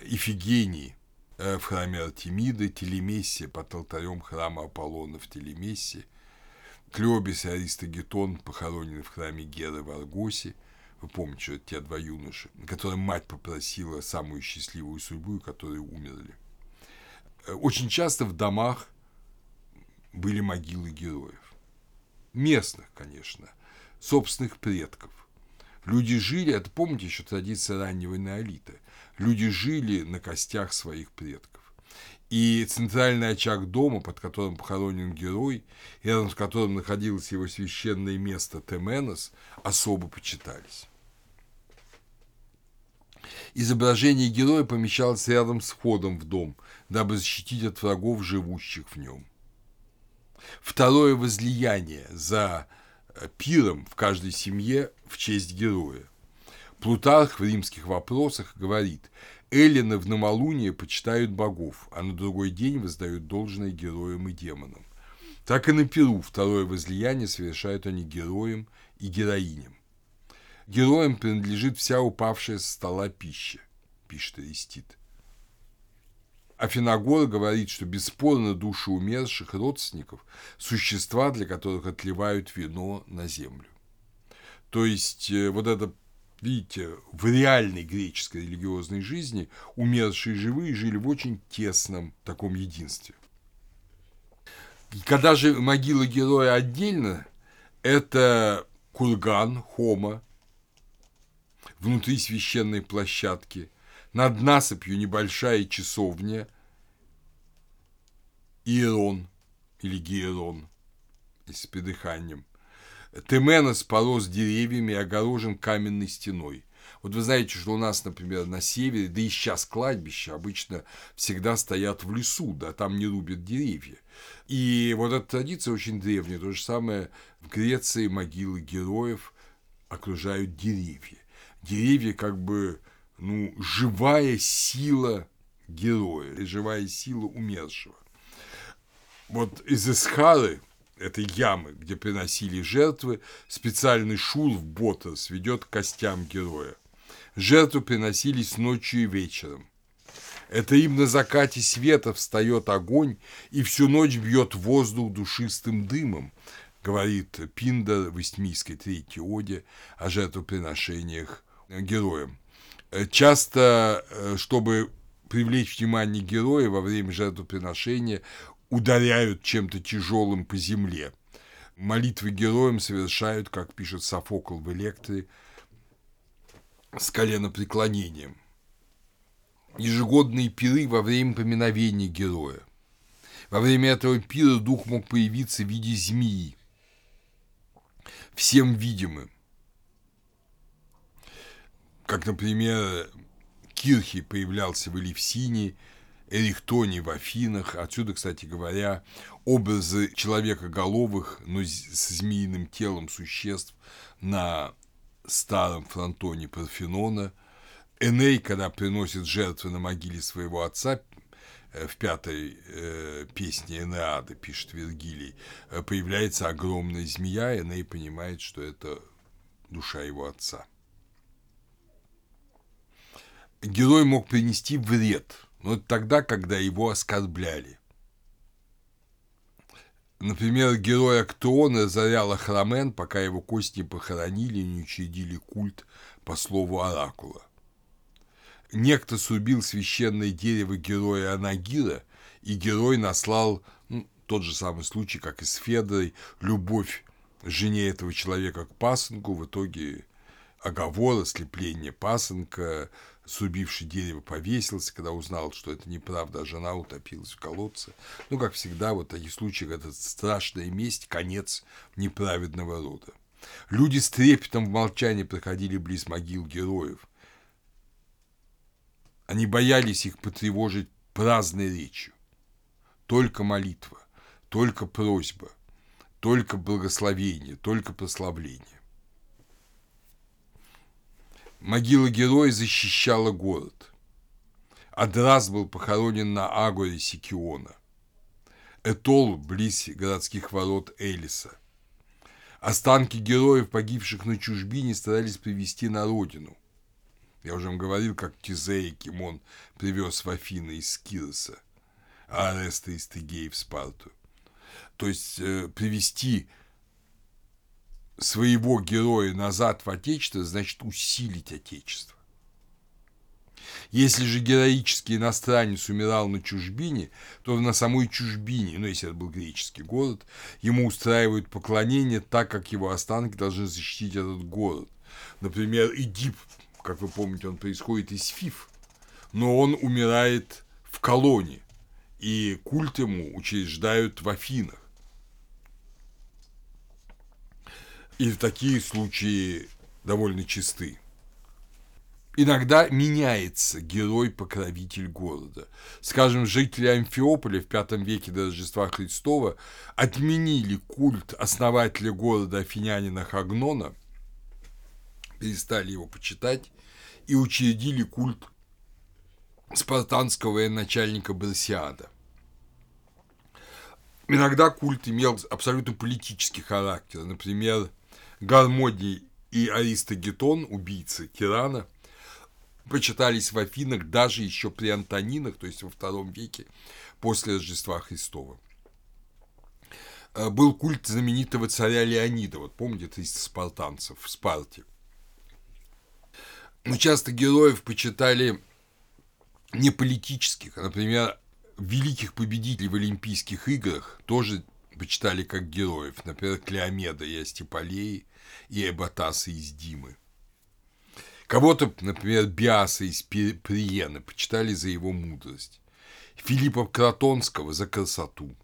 Ифигении э, в храме Артемида, Телемессия под алтарем храма Аполлона в Телемессе, Клеобис и Аристогетон похоронены в храме Геры в Аргосе – вы помните, те два юноши, которым мать попросила самую счастливую судьбу, которые умерли. Э, очень часто в домах были могилы героев. Местных, конечно, собственных предков. Люди жили, это помните еще традиция раннего неолита, люди жили на костях своих предков. И центральный очаг дома, под которым похоронен герой, рядом с которым находилось его священное место Теменос, особо почитались. Изображение героя помещалось рядом с входом в дом, дабы защитить от врагов, живущих в нем. Второе возлияние за э, пиром в каждой семье в честь героя. Плутарх в римских вопросах говорит, Эллины в новолуние почитают богов, а на другой день воздают должное героям и демонам. Так и на Перу второе возлияние совершают они героям и героиням. Героям принадлежит вся упавшая со стола пища, пишет Аристид. Афиногор говорит, что бесспорно души умерших родственников – существа, для которых отливают вино на землю. То есть э, вот это, видите, в реальной греческой религиозной жизни умершие живые жили в очень тесном таком единстве. И когда же могила героя отдельно, это курган, хома, внутри священной площадки, над насыпью небольшая часовня, Иерон или Гиерон, с придыханием. Теменос порос деревьями и огорожен каменной стеной. Вот вы знаете, что у нас, например, на севере, да и сейчас кладбища обычно всегда стоят в лесу, да, там не рубят деревья. И вот эта традиция очень древняя. То же самое в Греции могилы героев окружают деревья. Деревья как бы, ну, живая сила героя, живая сила умершего. Вот из Исхары, этой ямы, где приносили жертвы, специальный шул в Ботас ведет к костям героя. Жертвы приносились ночью и вечером. Это им на закате света встает огонь и всю ночь бьет воздух душистым дымом, говорит Пинда в Истмийской третьей оде о жертвоприношениях героям. Часто, э, чтобы привлечь внимание героя во время жертвоприношения, ударяют чем-то тяжелым по земле. Молитвы героям совершают, как пишет Софокл в «Электре», с коленопреклонением. Ежегодные пиры во время поминовения героя. Во время этого пира дух мог появиться в виде змеи, всем видимым. Как, например, Кирхи появлялся в Элевсине – Эрихтоне в Афинах. Отсюда, кстати говоря, образы человекоголовых, но с змеиным телом существ на старом фронтоне Парфенона. Эней, когда приносит жертвы на могиле своего отца, э, в пятой э, песне Энеады, пишет Вергилий, э, появляется огромная змея, Эней понимает, что это душа его отца. Герой мог принести вред но тогда, когда его оскорбляли. Например, герой Актеона зарял Храмен, пока его кости похоронили и не учредили культ по слову Оракула. Некто срубил священное дерево героя Анагира, и герой наслал ну, тот же самый случай, как и с Федорой, любовь жене этого человека к пасынку, в итоге оговор, ослепление пасынка, срубивший дерево повесился, когда узнал, что это неправда, а жена утопилась в колодце. Ну, как всегда, вот такие случаи, это страшная месть, конец неправедного рода. Люди с трепетом в молчании проходили близ могил героев. Они боялись их потревожить праздной речью. Только молитва, только просьба, только благословение, только прославление. Могила героя защищала город. Адрас был похоронен на Агоре Сикиона. Этол близ городских ворот Элиса. Останки героев, погибших на чужбине, старались привести на родину. Я уже вам говорил, как Тизея Кимон привез в Афины из Кироса, а Ареста из Тегеи в Спарту. То есть э, привести своего героя назад в Отечество, значит усилить Отечество. Если же героический иностранец умирал на чужбине, то на самой чужбине, ну, если это был греческий город, ему устраивают поклонение так, как его останки должны защитить этот город. Например, Эдип, как вы помните, он происходит из Фиф, но он умирает в колонии, и культ ему учреждают в Афинах. И такие случаи довольно чисты. Иногда меняется герой-покровитель города. Скажем, жители Амфиополя в V веке до Рождества Христова отменили культ основателя города афинянина Хагнона, перестали его почитать и учредили культ спартанского военачальника Барсиада. Иногда культ имел абсолютно политический характер. Например, Гармодий и Аристогетон, убийцы тирана, почитались в Афинах даже еще при Антонинах, то есть во втором веке после Рождества Христова. э, был культ знаменитого царя Леонида. Вот помните 300 спартанцев в Спарте? Но часто героев почитали не политических, а, например, великих победителей в Олимпийских играх тоже почитали как героев. Например, Клеомеда и Астиполеи и Эбатаса из Димы. Кого-то, например, Биаса из Приены почитали за его мудрость. Филиппа Кротонского за красоту.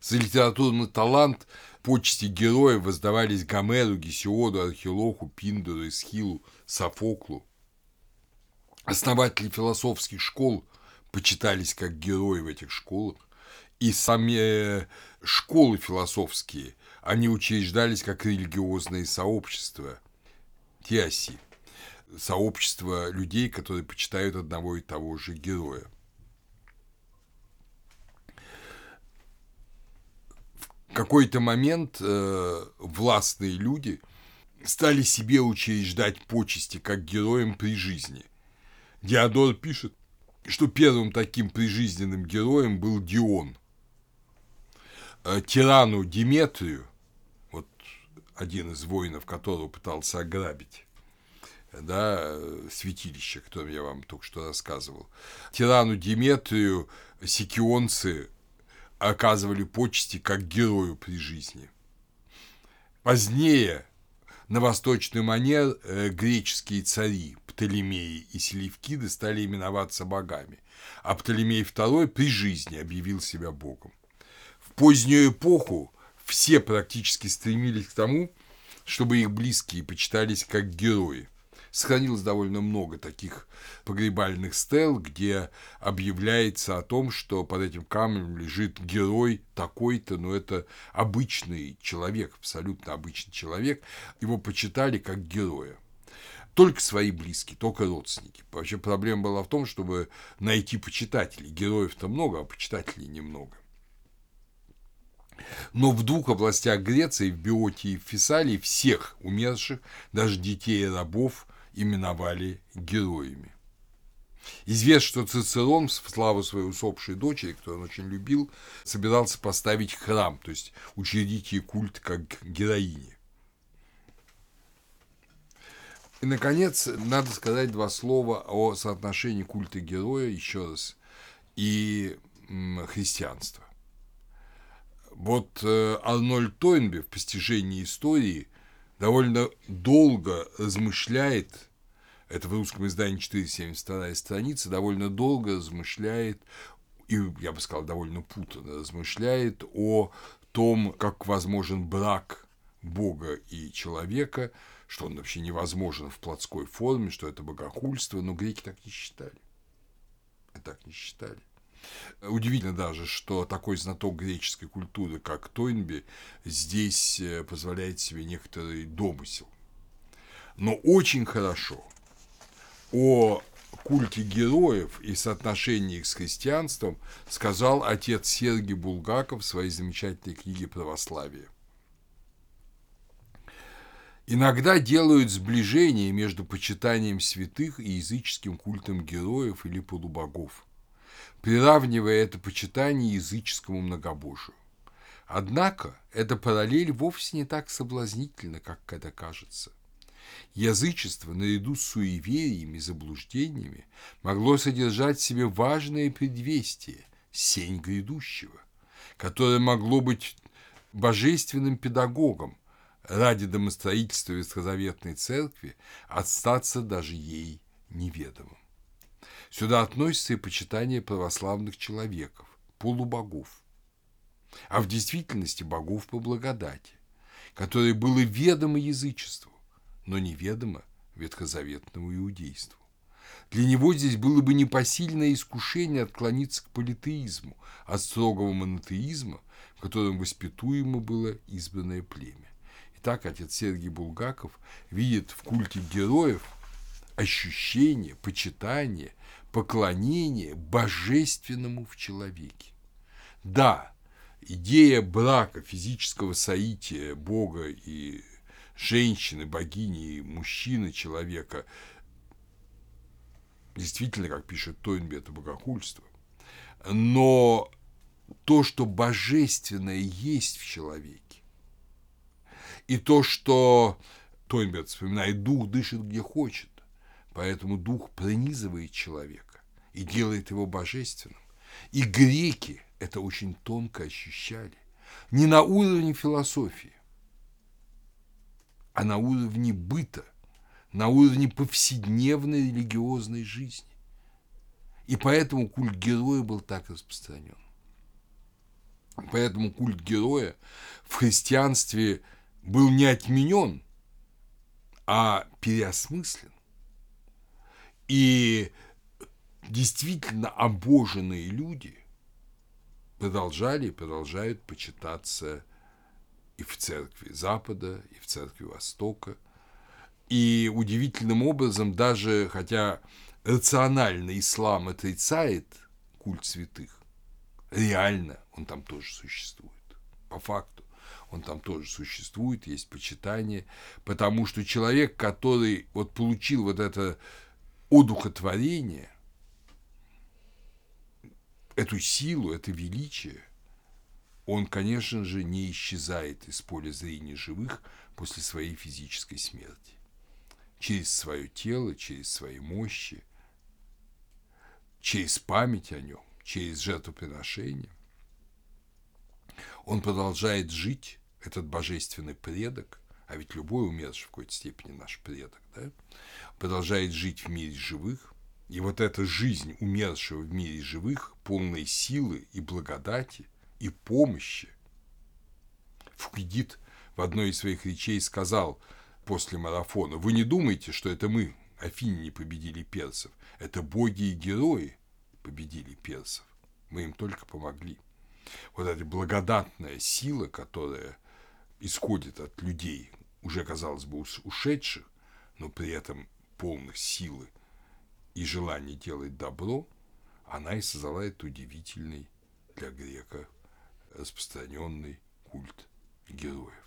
За литературный талант почести героев воздавались Гомеру, Гесиоду, Архилоху, Пиндору, Эсхилу, Софоклу. Основатели философских школ почитались как герои в этих школах. И сами э, школы философские, они учреждались как религиозные сообщества, теоси, сообщество людей, которые почитают одного и того же героя. В какой-то момент э, властные люди стали себе учреждать почести как героям при жизни. Диодор пишет, что первым таким прижизненным героем был Дион. Э, тирану Диметрию, вот один из воинов которого пытался ограбить, да, святилище, о котором я вам только что рассказывал. Тирану Диметрию сикионцы оказывали почести как герою при жизни. Позднее на восточный манер э, греческие цари Птолемеи и Селевкиды стали именоваться богами, а Птолемей II при жизни объявил себя богом. Позднюю эпоху все практически стремились к тому, чтобы их близкие почитались как герои – сохранилось довольно много таких погребальных стел, где объявляется о том, что под этим камнем лежит герой такой-то, но это обычный человек, абсолютно обычный человек. Его почитали как героя только свои близкие, только родственники. Вообще проблема была в том, чтобы найти почитателей. Героев-то много, а почитателей немного. Но в двух областях Греции, в Биотии и в Фессалии, всех умерших, даже детей и рабов, именовали героями. Известно, что Цицерон в славу своей усопшей дочери, которую он очень любил, собирался поставить храм, то есть учредить ей культ как героини. И, наконец, надо сказать два слова о соотношении культа героя, еще раз, и христианства. Вот э, Арнольд Тойнби в «Постижении истории» довольно долго размышляет, это в русском издании 472 страница, довольно долго размышляет, и, я бы сказал, довольно путанно размышляет о том, как возможен брак Бога и человека, что он вообще невозможен в плотской форме, что это богохульство, но греки так не считали. Так не считали. Удивительно даже, что такой знаток греческой культуры, как Тойнби, здесь э, позволяет себе некоторый домысел. Но очень хорошо о культе героев и соотношении их с христианством сказал отец Сергий Булгаков в своей замечательной книге «Православие». Иногда делают сближение между почитанием святых и языческим культом героев или полубогов – приравнивая это почитание языческому многобожию. Однако эта параллель вовсе не так соблазнительна, как это кажется. Язычество, наряду с суевериями и заблуждениями, могло содержать в себе важное предвестие – сень грядущего, которое могло быть божественным педагогом ради домостроительства Ветхозаветной Церкви, остаться даже ей неведомым. Сюда относится и почитание православных человеков, полубогов, а в действительности богов по благодати, которое было ведомо язычеству, но неведомо ветхозаветному иудейству. Для него здесь было бы непосильное искушение отклониться к политеизму, от строгого монотеизма, в котором воспитуемо было избранное племя. Итак, отец Сергий Булгаков видит в культе героев ощущение, почитание поклонение божественному в человеке. Да, идея брака, физического соития Бога и женщины, богини и мужчины, человека, действительно, как пишет Тойнби, это богохульство. Но то, что божественное есть в человеке, и то, что Тойнберг вспоминает, дух дышит где хочет, поэтому дух пронизывает человека и делает его божественным. И греки это очень тонко ощущали. Не на уровне философии, а на уровне быта, на уровне повседневной религиозной жизни. И поэтому культ героя был так распространен. Поэтому культ героя в христианстве был не отменен, а переосмыслен. И действительно обоженные люди продолжали и продолжают почитаться и в церкви Запада, и в церкви Востока. И удивительным образом, даже хотя рационально ислам отрицает культ святых, реально он там тоже существует. По факту он там тоже существует, есть почитание, потому что человек, который вот получил вот это одухотворение, эту силу, это величие, он, конечно же, не исчезает из поля зрения живых после своей физической смерти. Через свое тело, через свои мощи, через память о нем, через жертвоприношение. Он продолжает жить, этот божественный предок, а ведь любой умерший в какой-то степени наш предок, да, продолжает жить в мире живых, и вот эта жизнь умершего в мире живых, полной силы и благодати, и помощи. Фукидид в одной из своих речей сказал после марафона, «Вы не думаете, что это мы, Афиняне, победили персов? Это боги и герои победили персов. Мы им только помогли». Вот эта благодатная сила, которая исходит от людей, уже, казалось бы, ушедших, но при этом полных силы и желание делать добро, она и создала этот удивительный для грека распространенный культ героя.